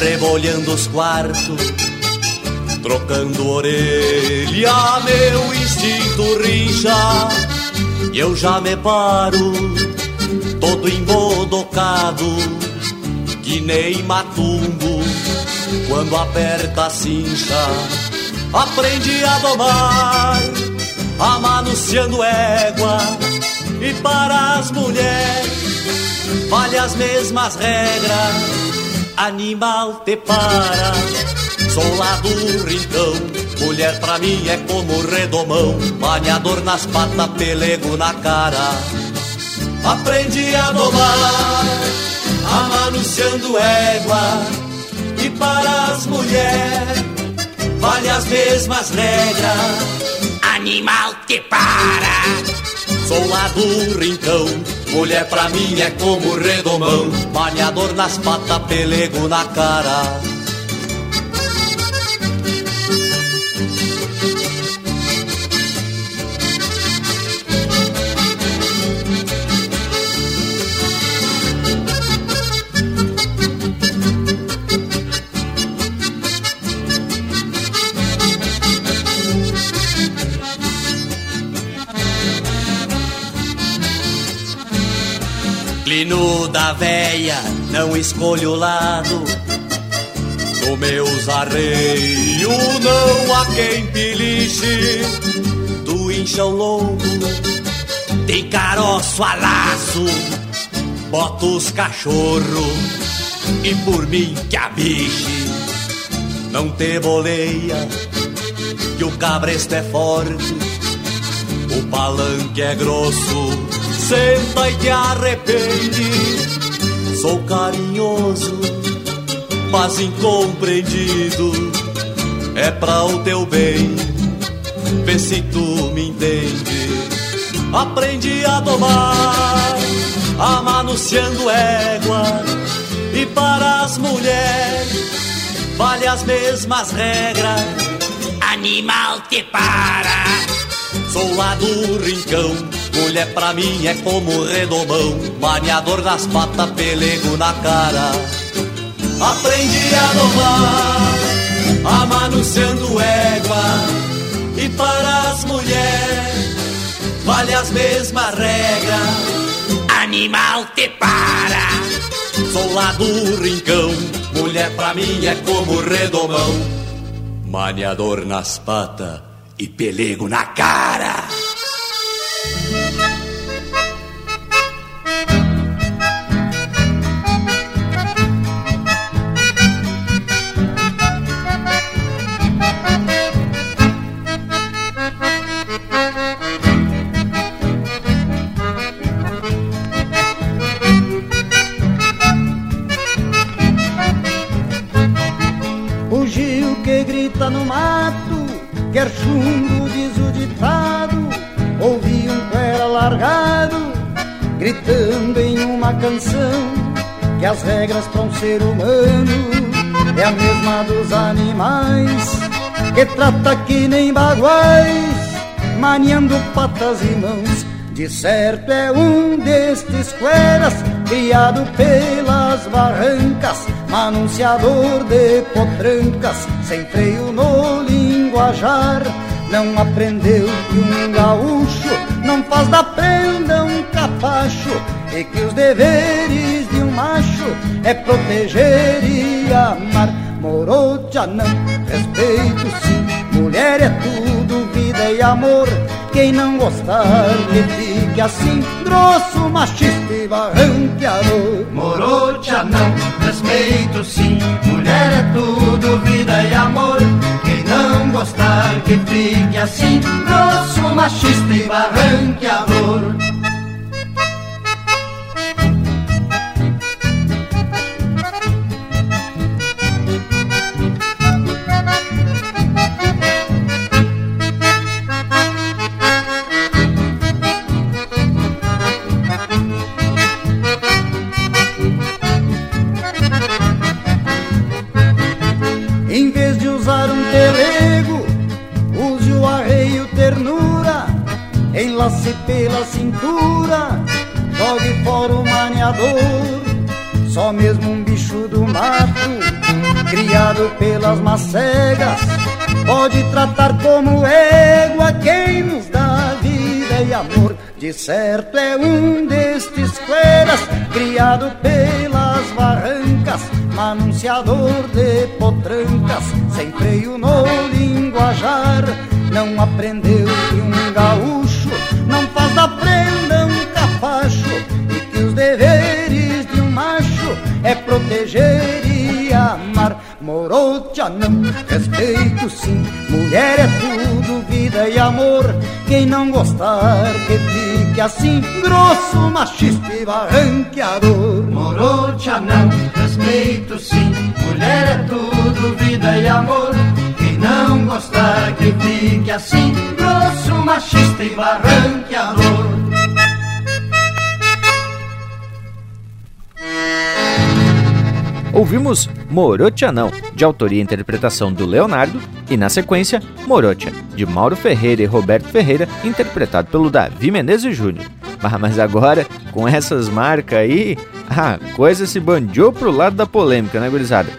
rebolhando os quartos Trocando orelha, meu instinto rincha E eu já me paro, todo embodocado Que nem matumbo, quando aperta a cincha Aprendi a domar, amanunciando égua E para as mulheres, vale as mesmas regras Animal te para Sou lá do rincão, mulher pra mim é como redomão, banhador nas patas, pelego na cara. Aprendi a domar, amanunciando égua, e para as mulheres vale as mesmas regras. Animal que para! Sou lá do rincão, mulher pra mim é como redomão, banhador nas patas, pelego na cara. Clino da véia, não escolho o lado. Do meus arreios não há quem piliche Do inchão longo, tem caroço a laço. Boto os cachorro e por mim que abiche Não te boleia, que o cabresto é forte. O palanque é grosso senta e te arrepende. Sou carinhoso, mas incompreendido. É pra o teu bem, vê se tu me entende. Aprendi a domar, amanunciando égua. E para as mulheres, vale as mesmas regras. Animal te para. Sou lá do rincão, mulher pra mim é como redomão. Maniador nas patas, pelego na cara. Aprendi a domar, amanunciando égua. E para as mulheres, vale as mesmas regras. Animal te para. Sou lá do rincão, mulher pra mim é como redomão. Maniador nas patas e pelego na cara. Quer chumbo, diz o ditado. Ouvi um pera largado, gritando em uma canção, que as regras para um ser humano é a mesma dos animais, que trata que nem baguais, maniando patas e mãos. De certo é um destes cueras, criado pelas barrancas, manunciador de potrancas, sem freio no linguajar. Não aprendeu que um gaúcho não faz da prenda um capacho, e que os deveres de um macho é proteger e amar. Morocha não, respeito sim, mulher é tudo, vida e amor. Quem não gostar que fique assim, grosso, machista e barranqueador. Morocha não, respeito sim, mulher é tudo, vida e amor. Não gostar que fique assim, grosso, machista e barranqueador. De certo é um destes cueras, criado pelas barrancas, anunciador de potrancas, sem freio no linguajar. Não aprendeu que um gaúcho não faz da prenda um capacho, e que os deveres de um macho é proteger. Morocha não, respeito sim, mulher é tudo, vida e amor. Quem não gostar que fique assim, grosso, machista e barranqueador. Morocha não, respeito sim, mulher é tudo, vida e amor. Quem não gostar que fique assim, grosso, machista e barranqueador. Ouvimos Morocha Não, de autoria e interpretação do Leonardo, e na sequência, Morocha, de Mauro Ferreira e Roberto Ferreira, interpretado pelo Davi Menezes Júnior. Ah, Mas agora, com essas marcas aí, a coisa se bandiou pro lado da polêmica, né, gurizada?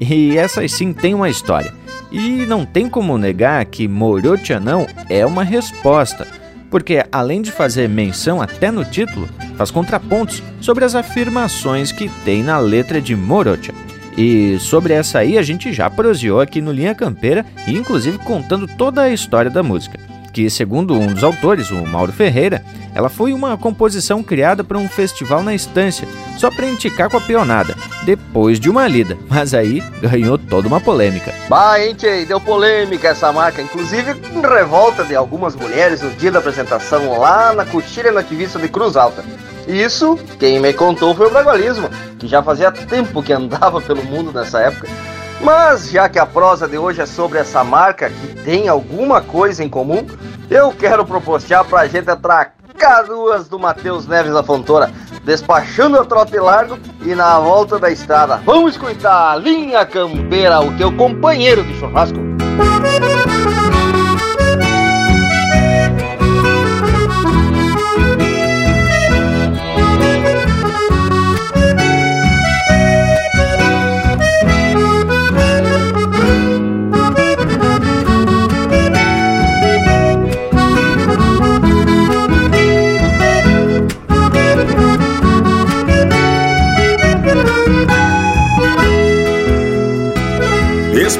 E essas sim tem uma história. E não tem como negar que Morocha Não é uma resposta porque além de fazer menção até no título, faz contrapontos sobre as afirmações que tem na letra de Morocha. E sobre essa aí a gente já proseou aqui no Linha Campeira, inclusive contando toda a história da música. Que, segundo um dos autores, o Mauro Ferreira, ela foi uma composição criada para um festival na estância, só para indicar com a peonada, depois de uma lida, mas aí ganhou toda uma polêmica. Bah, hein, tchê, deu polêmica essa marca, inclusive com revolta de algumas mulheres no dia da apresentação lá na coxilha nativista de Cruz Alta. Isso, quem me contou foi o Bragualismo, que já fazia tempo que andava pelo mundo nessa época. Mas já que a prosa de hoje é sobre essa marca que tem alguma coisa em comum, eu quero propostear pra gente atracar Caruas do Matheus Neves da Fontoura, despachando o trote largo e na volta da estrada. Vamos escutar a Linha Campeira, o teu companheiro de churrasco.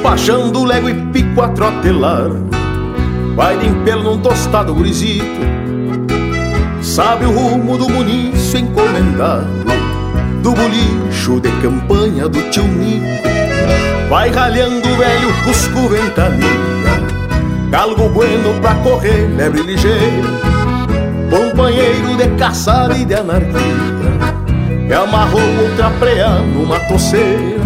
Despachando lego e pico a trotelar. Vai de impelo num tostado grisito. Sabe o rumo do munício encomendado Do bolicho de campanha do tio Nico. Vai ralhando o velho cusco ventania Galgo bueno pra correr, lebre ligeiro Companheiro de caçada e de anarquia Que amarrou outra preá numa toceira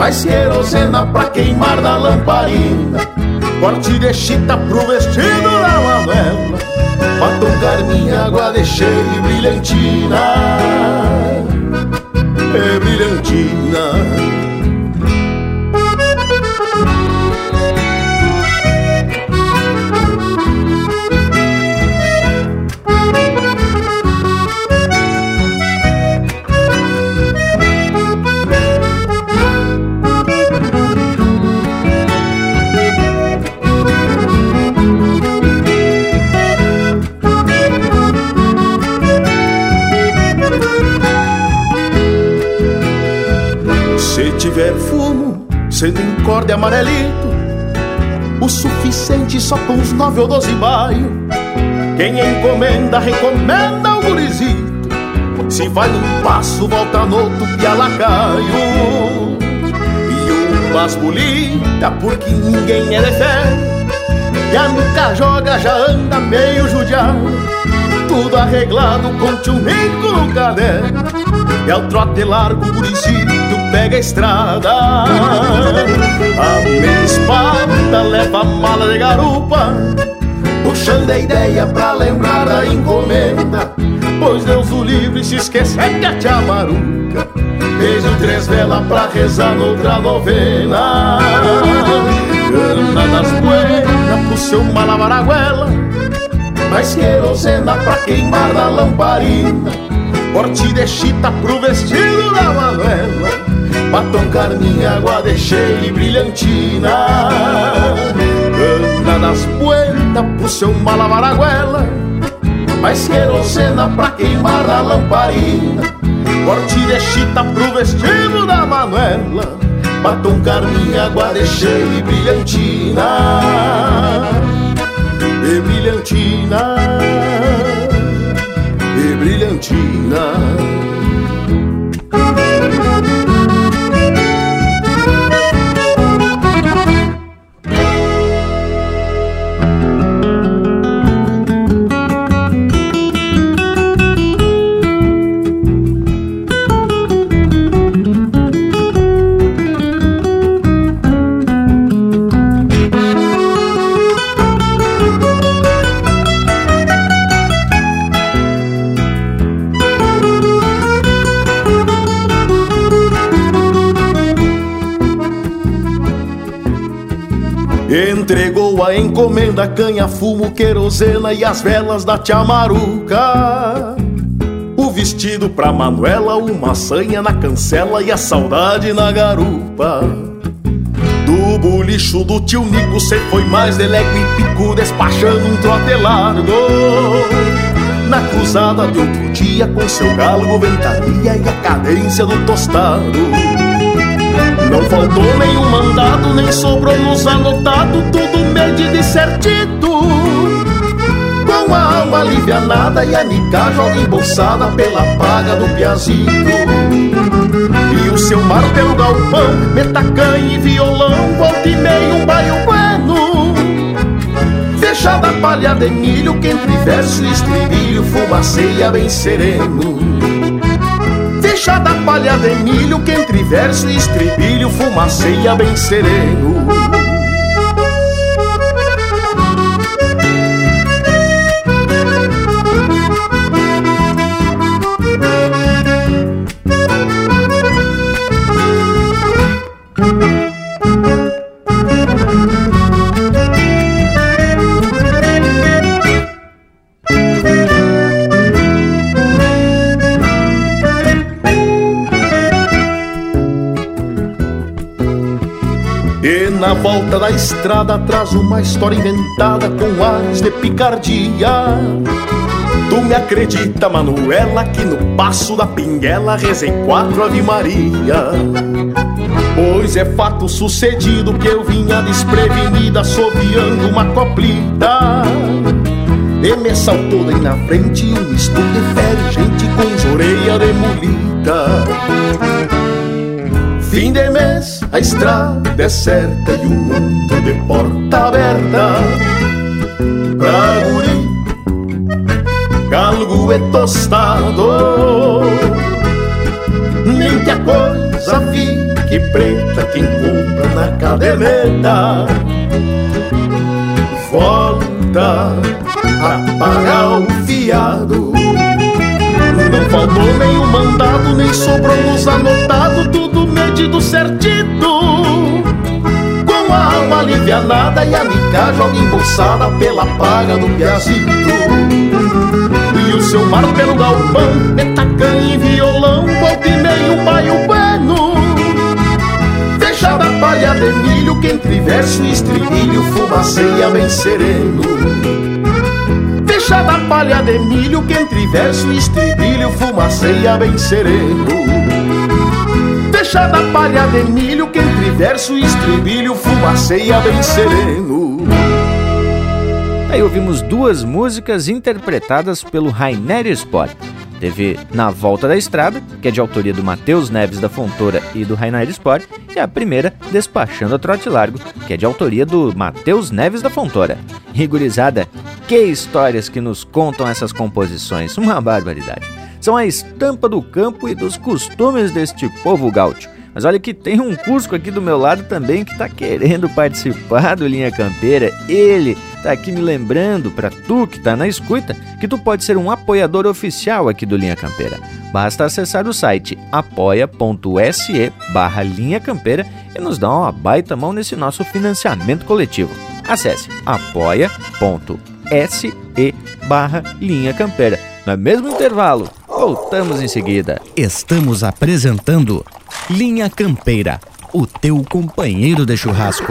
Vai ser erosena pra queimar da lamparina. Corte de chita pro vestido da Manuela Batom carminha, água de cheiro e brilhantina. É brilhantina sendo em corda amarelito O suficiente só com uns nove ou doze baio. Quem encomenda, recomenda o gurizito. Se vai num passo, volta no outro, pialacaio E o mais bonita, porque ninguém é de fé. E a nunca joga, já anda meio judiado. Tudo arreglado com tio no caderno É o trote largo, gurizito pega a estrada. A minha espada leva a mala de garupa Puxando a ideia pra lembrar da encomenda. Pois Deus o livre se esquecer que a tia Maruca Beijo três velas pra rezar noutra novena. Canta das buenas pro seu Malavaraguela Mais querosena pra queimar da lamparina. Corte de chita pro vestido da Manuela Batom carminha, água de cheiro e brilhantina Cana das buenas pro seu malavaraguela Mais querosena pra queimar a lamparina. Corte de chita pro vestido da Manuela Batom carminha, água de cheiro e brilhantina. E brilhantina. E brilhantina A encomenda, canha, fumo, querosena e as velas da tia Maruca. O vestido pra Manuela, uma sanha na cancela e a saudade na garupa. Do bolicho do tio Nico, cê foi mais delego e pico, despachando um trote largo. Na cruzada de outro dia, com seu galgo, ventania e a cadência do tostado. Não faltou nenhum mandado, nem sobrou nos anotado, tudo medido e certito. Com a alma alivianada e a nica joga embolsada pela paga do piazito. E o seu mar pelo galpão, metacanha e violão, volta e meio um baio bueno. Fechada palha de milho, que entre verso e estribilho fumaceia bem sereno. Fechada palha de milho, que entre verso e estribilho fumaceia bem sereno. Volta da estrada traz uma história inventada com ares de picardia. Tu me acredita, Manuela, que no passo da pinguela rezei quatro Ave Maria. Pois é fato sucedido que eu vinha desprevenida, assoviando uma coplita. E me saltou daí na frente um estudo gente com orelha de mulita. Fim de mês, a estrada é certa e o mundo de porta aberta. Pra guri, galgo é tostado. Nem que a coisa fique preta, quem compra na caderneta. Volta a pagar o fiado. Não faltou o mandado, nem sobrou nos anotado, tudo medido certito. A alivianada e a mica joga embolsada pela paga do piazito. E o seu mar pelo galpão, metacanha e violão, volta e meio baio bueno. Fechada a palha de milho, que entre verso e estribilho fumaceia bem sereno da palha de milho que entre verso e estribilho fumaceia bem sereno. Deixa da palha de milho que entre verso e estribilho fumaceia bem sereno. Aí ouvimos duas músicas interpretadas pelo Rainer Sport. Teve Na Volta da Estrada, que é de autoria do Matheus Neves da Fontoura e do Rainer Sport, e a primeira, Despachando a Trote Largo, que é de autoria do Matheus Neves da Fontoura. Rigorizada, que histórias que nos contam essas composições, uma barbaridade. São a estampa do campo e dos costumes deste povo gaúcho. Mas olha que tem um Cusco aqui do meu lado também que está querendo participar do Linha Campeira. Ele tá aqui me lembrando para tu que tá na escuta que tu pode ser um apoiador oficial aqui do Linha Campeira. Basta acessar o site apoia.se barra Linha Campeira e nos dar uma baita mão nesse nosso financiamento coletivo. Acesse apoia.se barra Linha Campeira. No mesmo intervalo, voltamos em seguida. Estamos apresentando Linha Campeira, o teu companheiro de churrasco.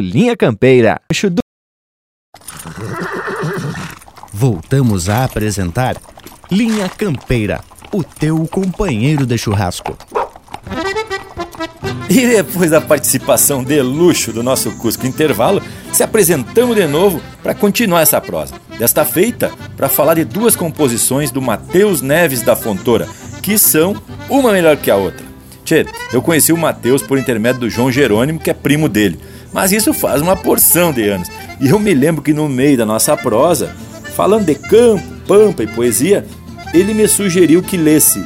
Linha Campeira. Voltamos a apresentar Linha Campeira, o teu companheiro de churrasco. E depois da participação de luxo do nosso Cusco Intervalo, se apresentamos de novo para continuar essa prosa. Desta feita, para falar de duas composições do Matheus Neves da Fontoura, que são uma melhor que a outra. Tchê, eu conheci o Matheus por intermédio do João Jerônimo, que é primo dele. Mas isso faz uma porção de anos. E eu me lembro que no meio da nossa prosa, falando de campo, pampa e poesia, ele me sugeriu que lesse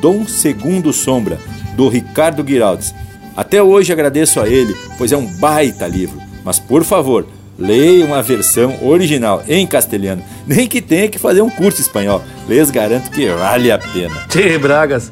Dom Segundo Sombra, do Ricardo Guiraldes. Até hoje agradeço a ele, pois é um baita livro. Mas por favor, leia uma versão original em castelhano, nem que tenha que fazer um curso espanhol. Les garanto que vale a pena. Tchê, Bragas,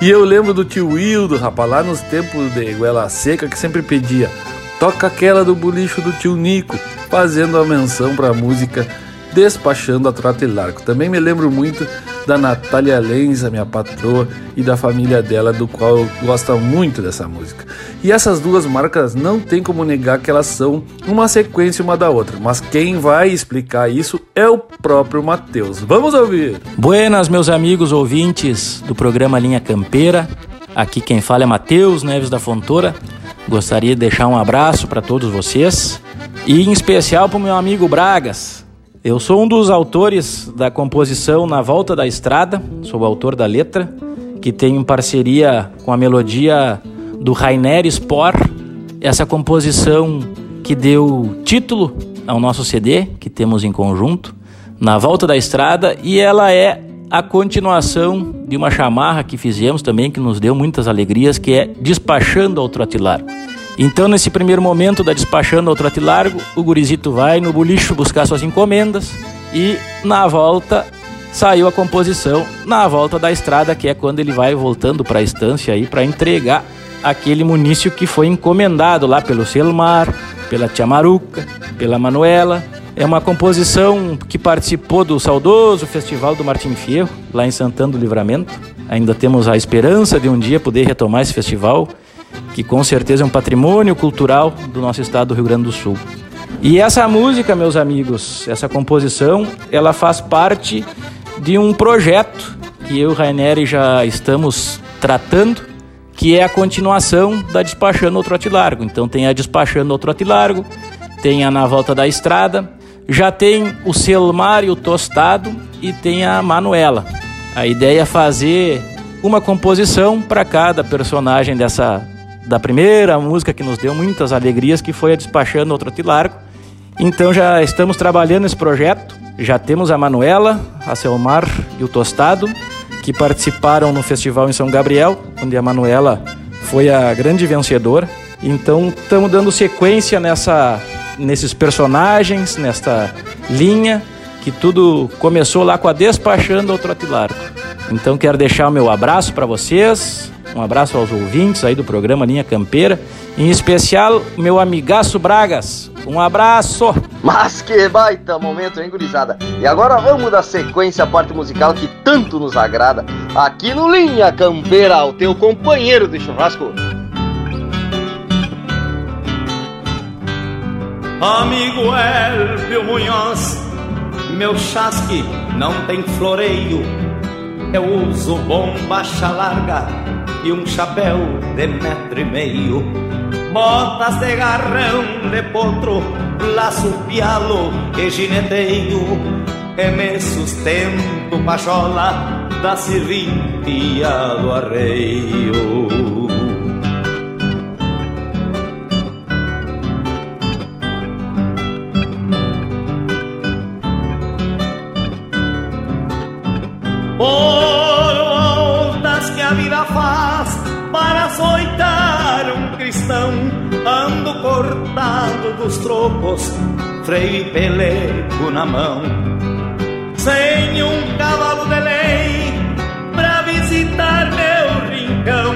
e eu lembro do tio Wildo, rapaz, lá nos tempos de Goela Seca, que sempre pedia toca aquela do bolicho do tio Nico, fazendo a menção para a música Despachando a Trote Largo. Também me lembro muito da Natália Lenza, minha patroa, e da família dela, do qual gosta muito dessa música. E essas duas marcas não tem como negar que elas são uma sequência uma da outra, mas quem vai explicar isso é o próprio Matheus. Vamos ouvir! Buenas, meus amigos ouvintes do programa Linha Campeira. Aqui quem fala é Matheus Neves da Fontoura. Gostaria de deixar um abraço para todos vocês e em especial para o meu amigo Bragas, eu sou um dos autores da composição Na Volta da Estrada, sou o autor da letra, que tem parceria com a melodia do Rainer Spor, essa composição que deu título ao nosso CD, que temos em conjunto, Na Volta da Estrada, e ela é a continuação de uma chamarra que fizemos também, que nos deu muitas alegrias, que é Despachando ao Trote Largo. Então, nesse primeiro momento da despachando ao trote largo, o gurizito vai no bolicho buscar suas encomendas e na volta saiu a composição na volta da estrada, que é quando ele vai voltando para a estância aí para entregar aquele munício que foi encomendado lá pelo Selmar, pela Tia Maruca, pela Manuela. É uma composição que participou do saudoso Festival do Martim Fierro, lá em Santana do Livramento. Ainda temos a esperança de um dia poder retomar esse festival que com certeza é um patrimônio cultural do nosso estado do Rio Grande do Sul. E essa música, meus amigos, essa composição, ela faz parte de um projeto que eu e o Rainer já estamos tratando, que é a continuação da Despachando ao Trote Largo. Então tem a Despachando ao Trote Largo, tem a Na Volta da Estrada, já tem o Selmar e o Tostado e tem a Manuela. A ideia é fazer uma composição para cada personagem dessa da primeira música que nos deu muitas alegrias, que foi a Despachando ao Trote Largo. Então já estamos trabalhando nesse projeto. Já temos a Manuela, a Selmar e o Tostado, que participaram no festival em São Gabriel, onde a Manuela foi a grande vencedora. Então estamos dando sequência nessa, nesses personagens, nesta linha, que tudo começou lá com a Despachando ao Trote. Então quero deixar o meu abraço para vocês, um abraço aos ouvintes aí do programa Linha Campeira, em especial meu amigaço Bragas. Um abraço! Mas que baita momento, hein, gurizada? E agora vamos dar sequência à parte musical que tanto nos agrada, aqui no Linha Campeira, o teu companheiro de churrasco. Amigo Elvio Munhoz, meu chasque não tem floreio, eu uso bombacha larga e um chapéu de metro e meio. Botas de garrão de potro, laço pialo e gineteio. E me sustento pachola da serventia do arreio. Por voltas que a vida faz para açoitar um cristão, ando cortado dos trocos, freio e peleco na mão. Sem um cavalo de lei pra visitar meu rincão,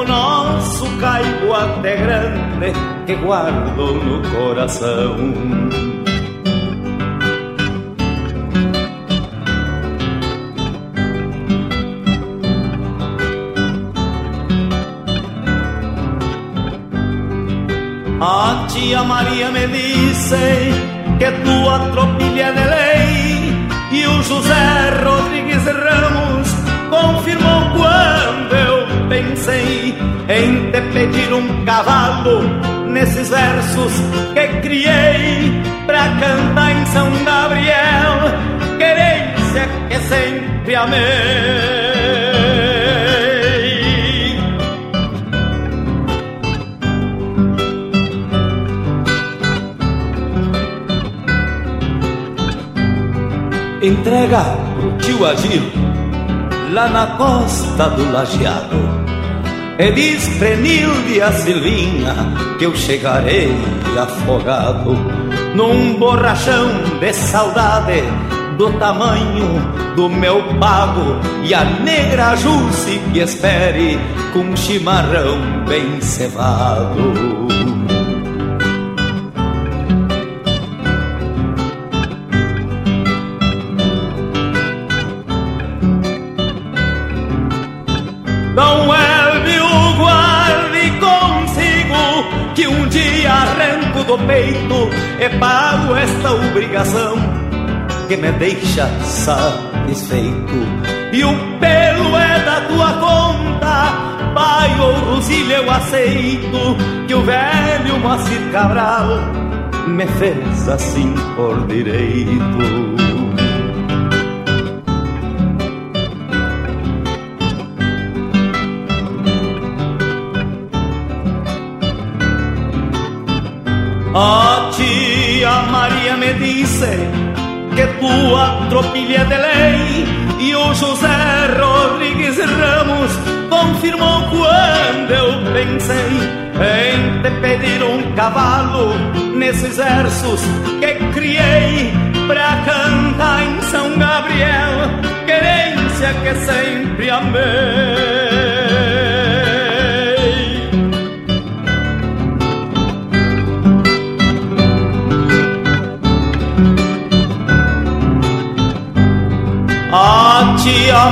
o nosso caibo até grande que guardo no coração. A tia Maria me disse que tropilha é de lei E o José Rodrigues Ramos confirmou quando eu pensei Em te pedir um cavalo nesses versos que criei Pra cantar em São Gabriel Querência que sempre amei entrega pro tio Agil lá na costa do lajeado. E diz e a Silvinha que eu chegarei afogado num borrachão de saudade do tamanho do meu pago e a negra Jusce que espere com chimarrão bem cevado. Do peito e pago esta obrigação que me deixa satisfeito. E o pelo é da tua conta, pai ou Rosilha eu aceito que o velho Moacir Cabral me fez assim por direito. Me disse que tua tropilha de lei e o José Rodrigues Ramos confirmou quando eu pensei em te pedir um cavalo nesses versos que criei pra cantar em São Gabriel, querência que sempre amei.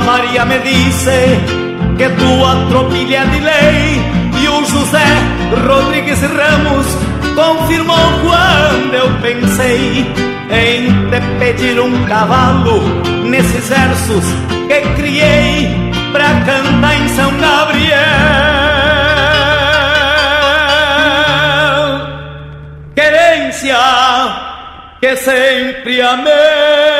Maria me disse que tua tropilha de lei e o José Rodrigues Ramos confirmou quando eu pensei em te pedir um cavalo nesses versos que criei pra cantar em São Gabriel. Querência que sempre amei.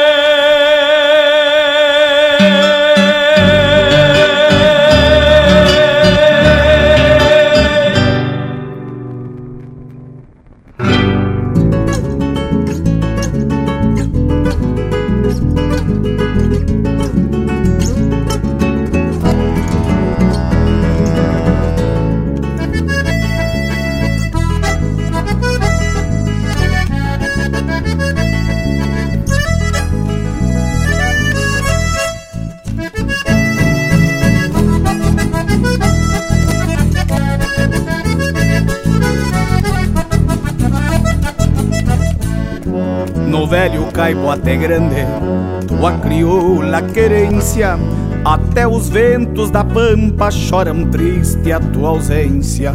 Velho caibo até grande, tua crioula querência, até os ventos da pampa choram triste a tua ausência.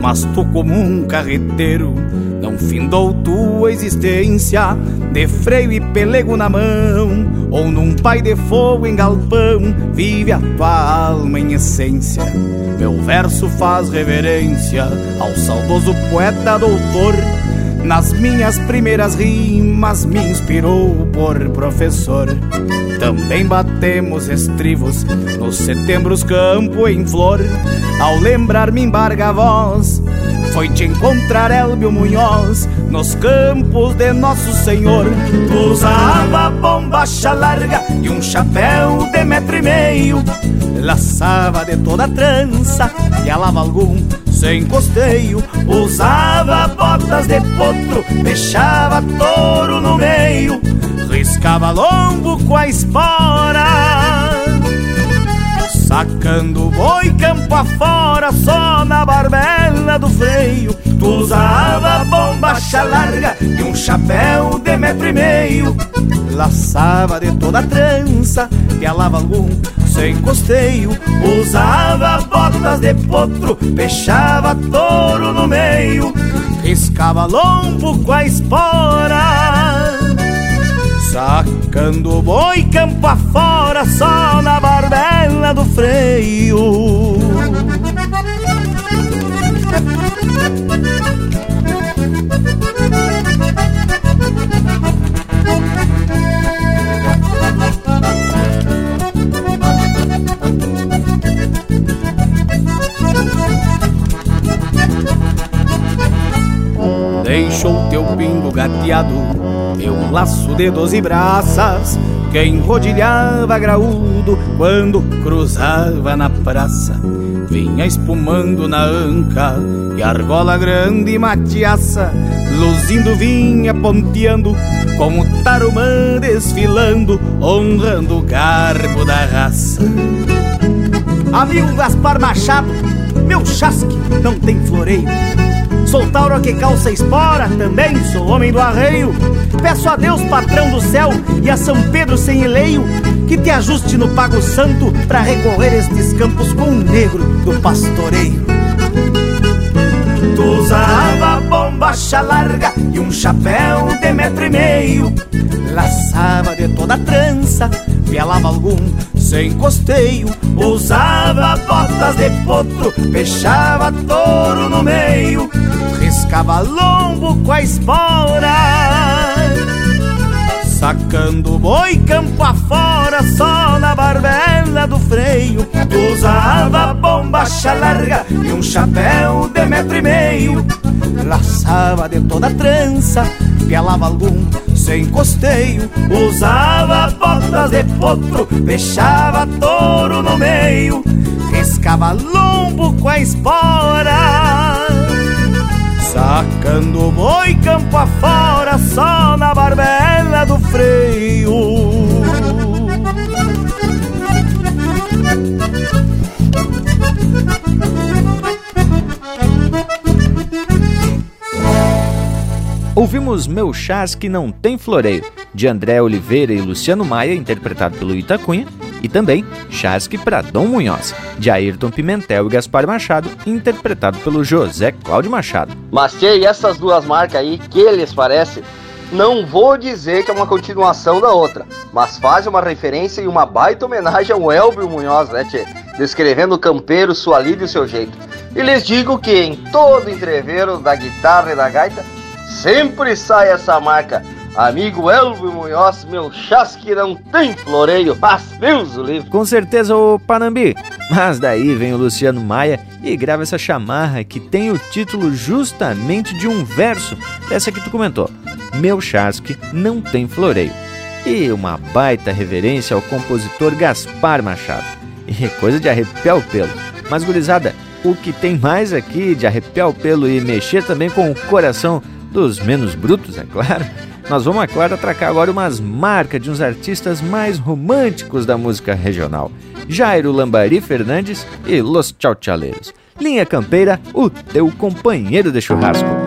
Mas tu, como um carreteiro, não findou tua existência, de freio e pelego na mão, ou num pai de fogo em galpão, vive a tua alma em essência. Meu verso faz reverência ao saudoso poeta doutor nas minhas primeiras rimas me inspirou por professor. Também batemos estrivos nos setembros campo em flor. Ao lembrar me embarga a voz, foi te encontrar Elbio Munhoz nos campos de Nosso Senhor. Tu usava bombacha larga e um chapéu de metro e meio. Laçava de toda trança e alava algum sem costeio, usava botas de potro, fechava touro no meio, riscava lombo com a espora. Sacando boi campo afora, só na barbela do freio. Tu usava bombacha larga e um chapéu de metro e meio. Laçava de toda a trança, pialava algum sem costeio Usava botas de potro, fechava touro no meio Riscava lombo com a espora Sacando boi campo afora Só na barbela do freio Deixou teu pingo gateado um laço de doze braças que enrodilhava graúdo quando cruzava na praça. Vinha espumando na anca e argola grande e matiaça, luzindo vinha ponteando como tarumã desfilando, honrando o garbo da raça. Amigo Gaspar Machado, meu chasque não tem floreio Sou Tauro que calça espora, também sou homem do arreio. Peço a Deus, patrão do céu, e a São Pedro sem eleio, que te ajuste no pago santo para recorrer estes campos com o negro do pastoreio. Tu usava bombacha larga e um chapéu de metro e meio. Laçava de toda trança, pelava algum sem costeio. Usava botas de potro, fechava touro no meio. Riscava lombo com a espora Sacando boi campo afora, só na barbela do freio. Usava bombacha larga e um chapéu de metro e meio. Laçava de toda trança, pelava algum sem costeio. Usava botas de potro, fechava touro no meio. Riscava lombo com a espora Sacando boi campo afora Só na barbela do freio. Ouvimos Meu Chás que Não Tem Floreio, de André Oliveira e Luciano Maia, interpretado pelo Itacunha, e também Chasque para Dom Munhoz, de Ayrton Pimentel e Gaspar Machado, interpretado pelo José Cláudio Machado. Mas, tchê, e essas duas marcas aí, que lhes parece? Não vou dizer que é uma continuação da outra, mas faz uma referência e uma baita homenagem ao Elbio Munhoz, né, tchê? Descrevendo o campeiro, sua lida e o seu jeito. E lhes digo que em todo entreveiro da guitarra e da gaita, sempre sai essa marca Amigo Elvio Munhoz, meu chasque não tem floreio, faz Deus o livro. Com certeza o Panambi. Mas daí vem o Luciano Maia e grava essa chamarra que tem o título justamente de um verso dessa que tu comentou. Meu chasque não tem floreio. E uma baita reverência ao compositor Gaspar Machado. E coisa de arrepiar o pelo. Mas gurizada, o que tem mais aqui de arrepiar o pelo e mexer também com o coração dos menos brutos, é claro, nós vamos, é claro, atracar agora umas marcas de uns artistas mais românticos da música regional. Jairo Lambari Fernandes e Los Chauchaleiros. Linha Campeira, o teu companheiro de churrasco.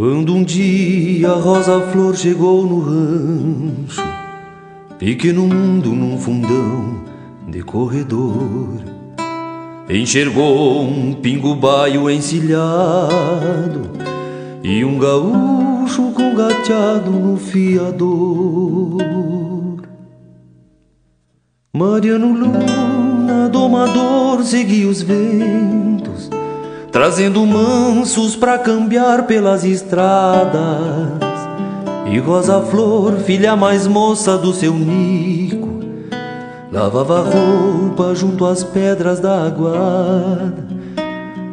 Quando um dia a rosa flor chegou no rancho, pequeno mundo num fundão de corredor, enxergou um pingo baio encilhado e um gaúcho com gateado no fiador. Mariano Luna, domador, seguia os ventos trazendo mansos pra cambiar pelas estradas. E Rosa Flor, filha mais moça do seu Nico, lavava roupa junto às pedras da aguada.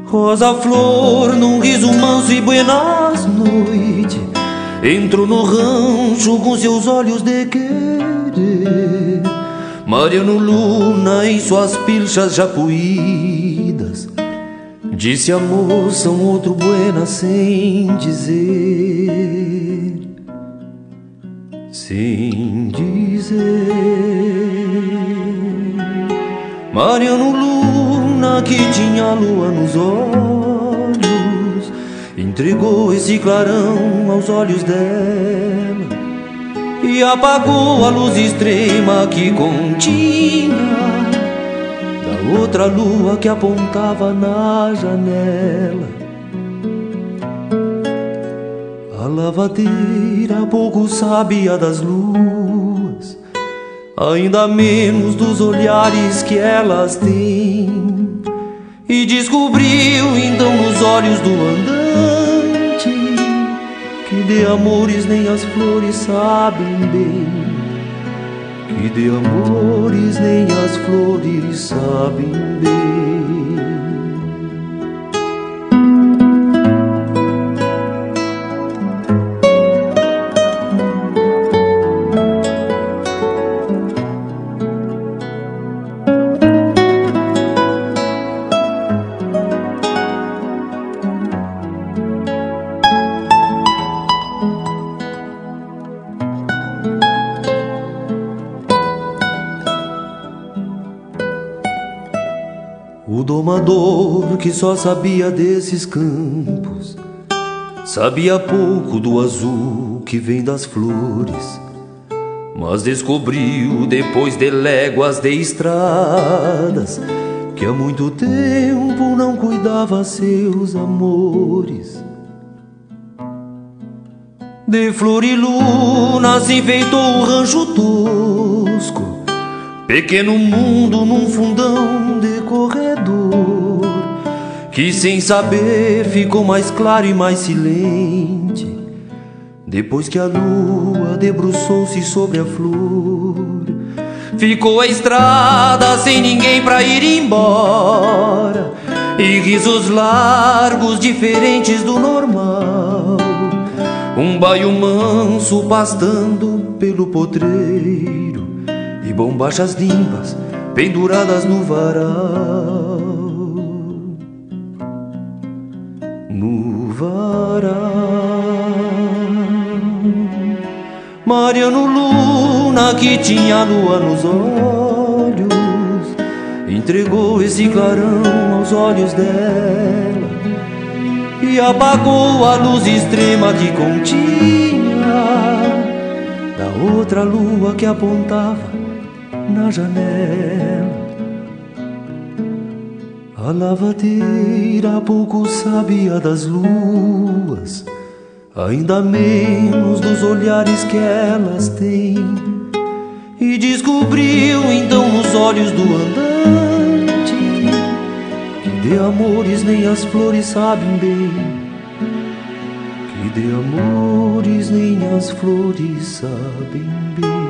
Rosa Flor, num riso manso e buenas noites, entrou no rancho com seus olhos de querer. Mariano Luna em suas pilchas japuídas Disse a moça um outro buena sem dizer, sem dizer. Mariano Luna que tinha lua nos olhos, entregou esse clarão aos olhos dela e apagou a luz extrema que continha outra lua que apontava na janela. A lavadeira pouco sabia das luas, ainda menos dos olhares que elas têm. E descobriu então nos olhos do andante que de amores nem as flores sabem bem que de amores nem as flores sabem bem. Que só sabia desses campos, Sabia pouco do azul que vem das flores, mas descobriu depois de léguas de estradas que há muito tempo não cuidava seus amores. De flor e luna se enfeitou o rancho tosco, pequeno mundo num fundão de corredor, que sem saber ficou mais claro e mais silente, depois que a lua debruçou-se sobre a flor. Ficou a estrada sem ninguém pra ir embora. E risos largos diferentes do normal. Um baio manso pastando pelo potreiro. E bombachas limpas penduradas no varal No varal Mariano Luna, que tinha lua nos olhos, entregou esse clarão aos olhos dela e apagou a luz extrema que continha da outra lua que apontava na janela. A lavadeira pouco sabia das luas ainda menos dos olhares que elas têm. E descobriu então nos olhos do andante que de amores nem as flores sabem bem. Que de amores nem as flores sabem bem.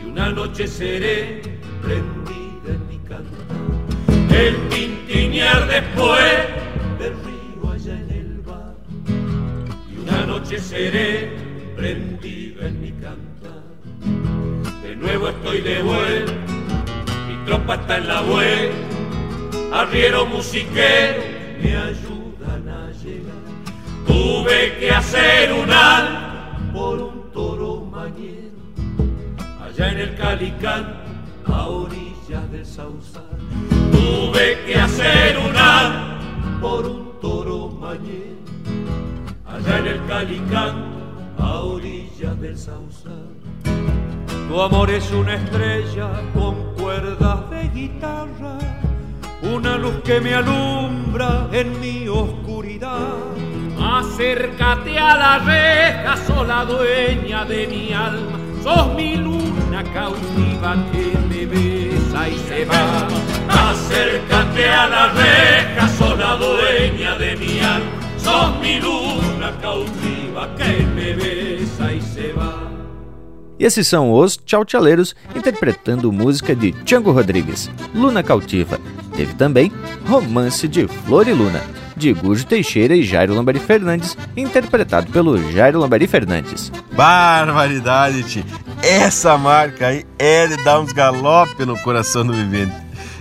Y una noche seré prendida en mi cantar, el tintinear después del río allá en el bar, y una noche seré prendida en mi cantar de nuevo estoy de vuelta, mi tropa está en la vuelta, arriero musiquero, me ayudan a llegar. Tuve que hacer un alto por un allá en el Calicán, a orillas del Sausal. Tuve que hacer un alto por un toro mañero, allá en el Calicán, a orillas del Sausal. Tu amor es una estrella con cuerdas de guitarra, una luz que me alumbra en mi oscuridad. Acércate a la reja, sola dueña de mi alma, sos mi luna cautiva que me besa y se va. Acércate a la reja, sola dueña de mi alma, sos mi luna cautiva que me besa y se va. E esses são os Tchau-Tchaleiros interpretando música de Django Rodrigues, Luna Cautiva. Teve também Romance de Flor e Luna, de Gujo Teixeira e Jairo Lambari Fernandes, interpretado pelo Jairo Lambari Fernandes. Barbaridade, tio. Essa marca aí é de dar uns galope no coração do vivente.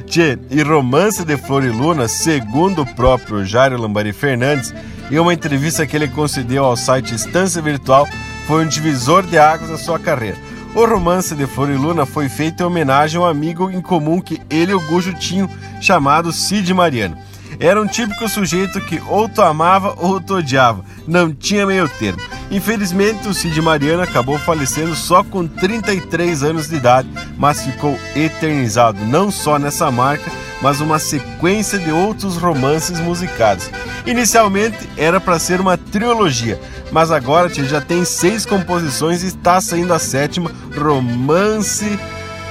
Tchê, e Romance de Flor e Luna, segundo o próprio Jairo Lambari Fernandes, em uma entrevista que ele concedeu ao site Estância Virtual, foi um divisor de águas na sua carreira. O romance de Flor e Luna foi feito em homenagem a um amigo em comum que ele e o Gujo tinham, chamado Cid Mariano. Era um típico sujeito que ou tu amava ou tu odiava, não tinha meio termo. Infelizmente, o Cid Mariano acabou falecendo só com 33 anos de idade, mas ficou eternizado não só nessa marca, mas uma sequência de outros romances musicados. Inicialmente era para ser uma trilogia, mas agora já tem seis composições e está saindo a sétima, Romance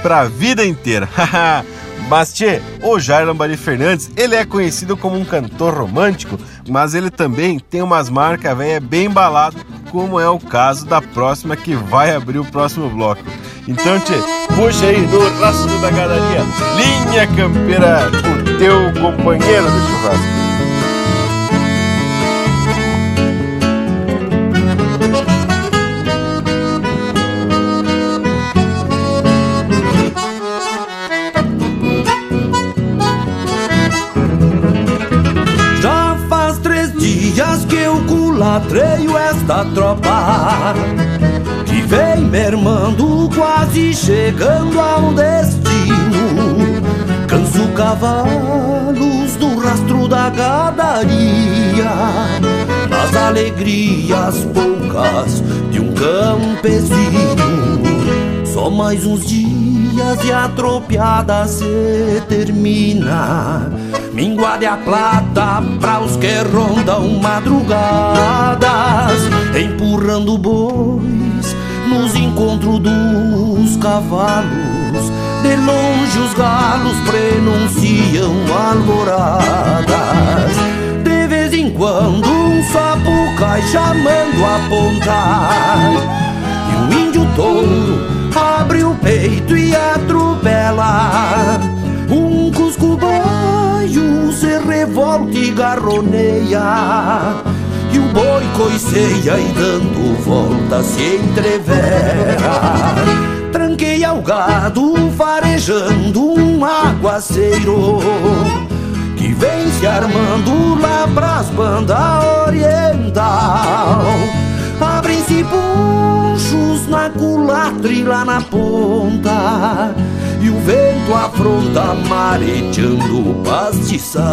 para a Vida Inteira. (laughs) Mas, tchê, o Jair Lambari Fernandes, ele é conhecido como um cantor romântico, mas ele também tem umas marcas velhas bem embalado, como é o caso da próxima que vai abrir o próximo bloco. Então, tchê, puxa aí no rastro da galeria, Linha Campeira, o teu companheiro de churrasco. Culatreio esta tropa Que vem mermando, quase chegando ao destino. Canso cavalos do rastro da gadaria Nas alegrias poucas de um campesino Só mais uns dias e a tropiada se termina? Minguade a plata pra os que rondam madrugadas Empurrando bois nos encontros dos cavalos. De longe os galos prenunciam alvoradas. De vez em quando um sapo cai chamando a ponta. E um índio touro abre o atropela Um cusco baio se revolta e garroneia. E o boi coiceia e dando volta se entrevera. Tranqueia o gado farejando um aguaceiro. Que vem se armando lá pras bandas oriental Abrem-se ponchos na culatra e lá na ponta E o vento afronta mareteando o pastiçal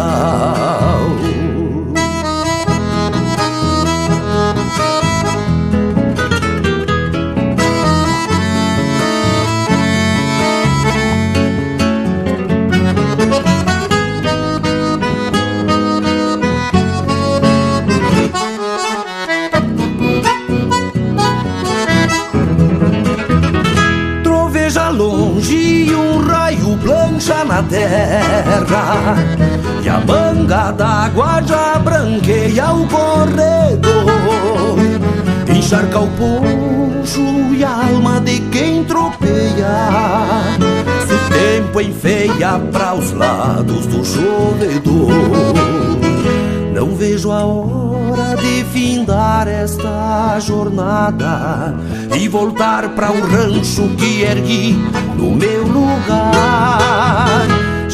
E a manga d'água já branqueia o corredor. Encharca o poncho e a alma de quem tropeia. Se o tempo enfeia para os lados do chovedor Não vejo a hora de findar esta jornada E voltar para o rancho que ergui no meu lugar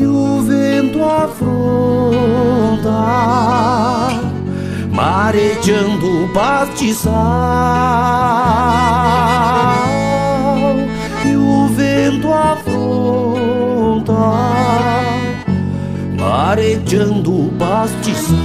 E o vento afronta mareteando o pastiçal. E o vento afronta mareteando o pastiçal.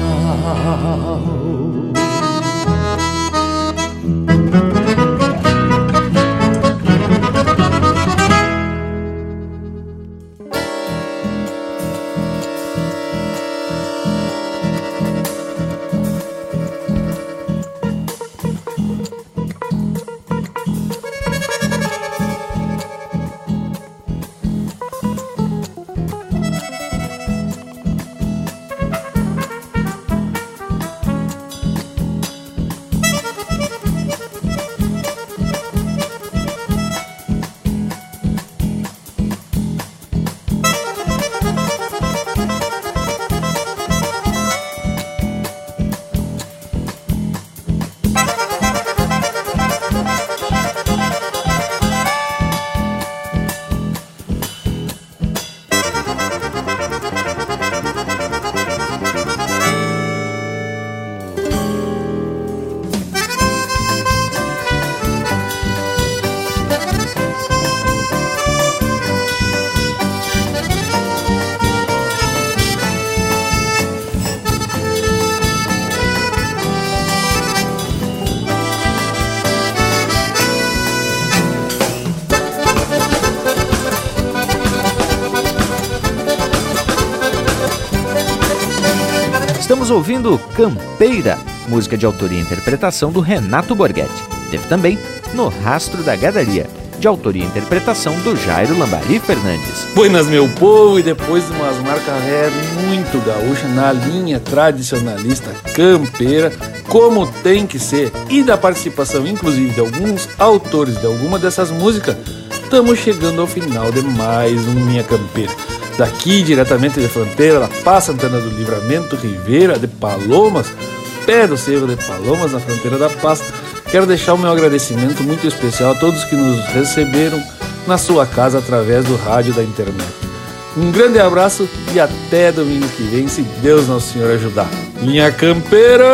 Ouvindo Campeira, música de autoria e interpretação do Renato Borghetti. Teve também No Rastro da Gadaria, de autoria e interpretação do Jairo Lambari Fernandes. Buenas, meu povo, e depois de umas marcas ré muito gaúcha na linha tradicionalista campeira, como tem que ser, e da participação inclusive de alguns autores de alguma dessas músicas, estamos chegando ao final de mais um Minha Campeira. Daqui, diretamente de fronteira, da Paz Santana do Livramento, Ribeira de Palomas, pé do Cerro de Palomas, na fronteira da Paz, quero deixar o meu agradecimento muito especial a todos que nos receberam na sua casa através do rádio da internet. Um grande abraço e até domingo que vem, se Deus Nosso Senhor ajudar. Minha campeira!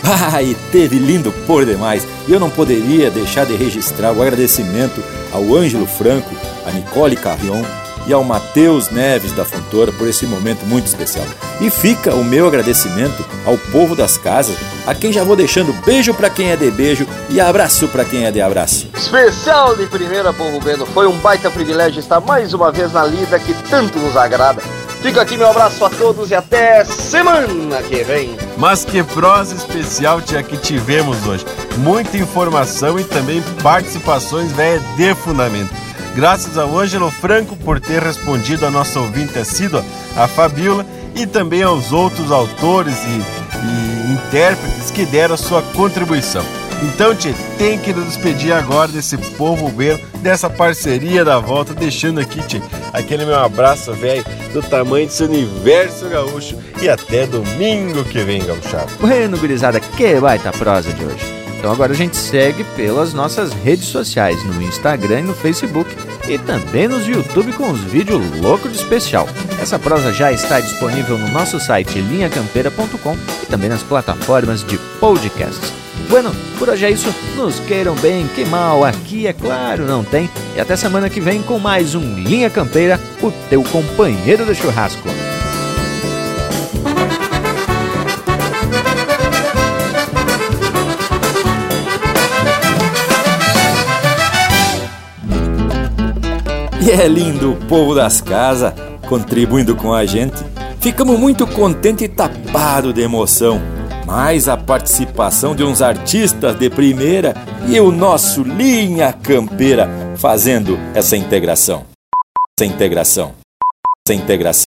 (laughs) Ai, teve lindo por demais. E eu não poderia deixar de registrar o agradecimento ao Ângelo Franco, a Nicole Carrion e ao Matheus Neves da Fontoura por esse momento muito especial. E fica o meu agradecimento ao povo das casas, a quem já vou deixando beijo para quem é de beijo e abraço para quem é de abraço. Especial de primeira, povo Beno. Foi um baita privilégio estar mais uma vez na lida que tanto nos agrada. Fica aqui meu abraço a todos e até semana que vem. Mas que prosa especial tia, que tivemos hoje. Muita informação e também participações véia de fundamento. Graças ao Ângelo Franco por ter respondido a nossa ouvinte assídua, a Fabiola, e também aos outros autores e, e intérpretes que deram sua contribuição. Então, Tchê, tem que nos despedir agora desse povo belo, dessa parceria da volta, deixando aqui, Tchê, aquele meu abraço, velho, do tamanho desse universo gaúcho. E até domingo que vem, gauchado. Bueno, gurizada, que baita prosa de hoje. Então agora a gente segue pelas nossas redes sociais, no Instagram e no Facebook, e também nos YouTube com os vídeos loucos de especial. Essa prosa já está disponível no nosso site linhacampeira.com e também nas plataformas de podcasts. Bueno, por hoje é isso. Nos queiram bem, que mal aqui, é claro, não tem. E até semana que vem com mais um Linha Campeira, o teu companheiro de churrasco. E é lindo o povo das casas contribuindo com a gente. Ficamos muito contentes e tapados de emoção. Mais a participação de uns artistas de primeira e o nosso Linha Campeira fazendo essa integração. Essa integração. Essa integração.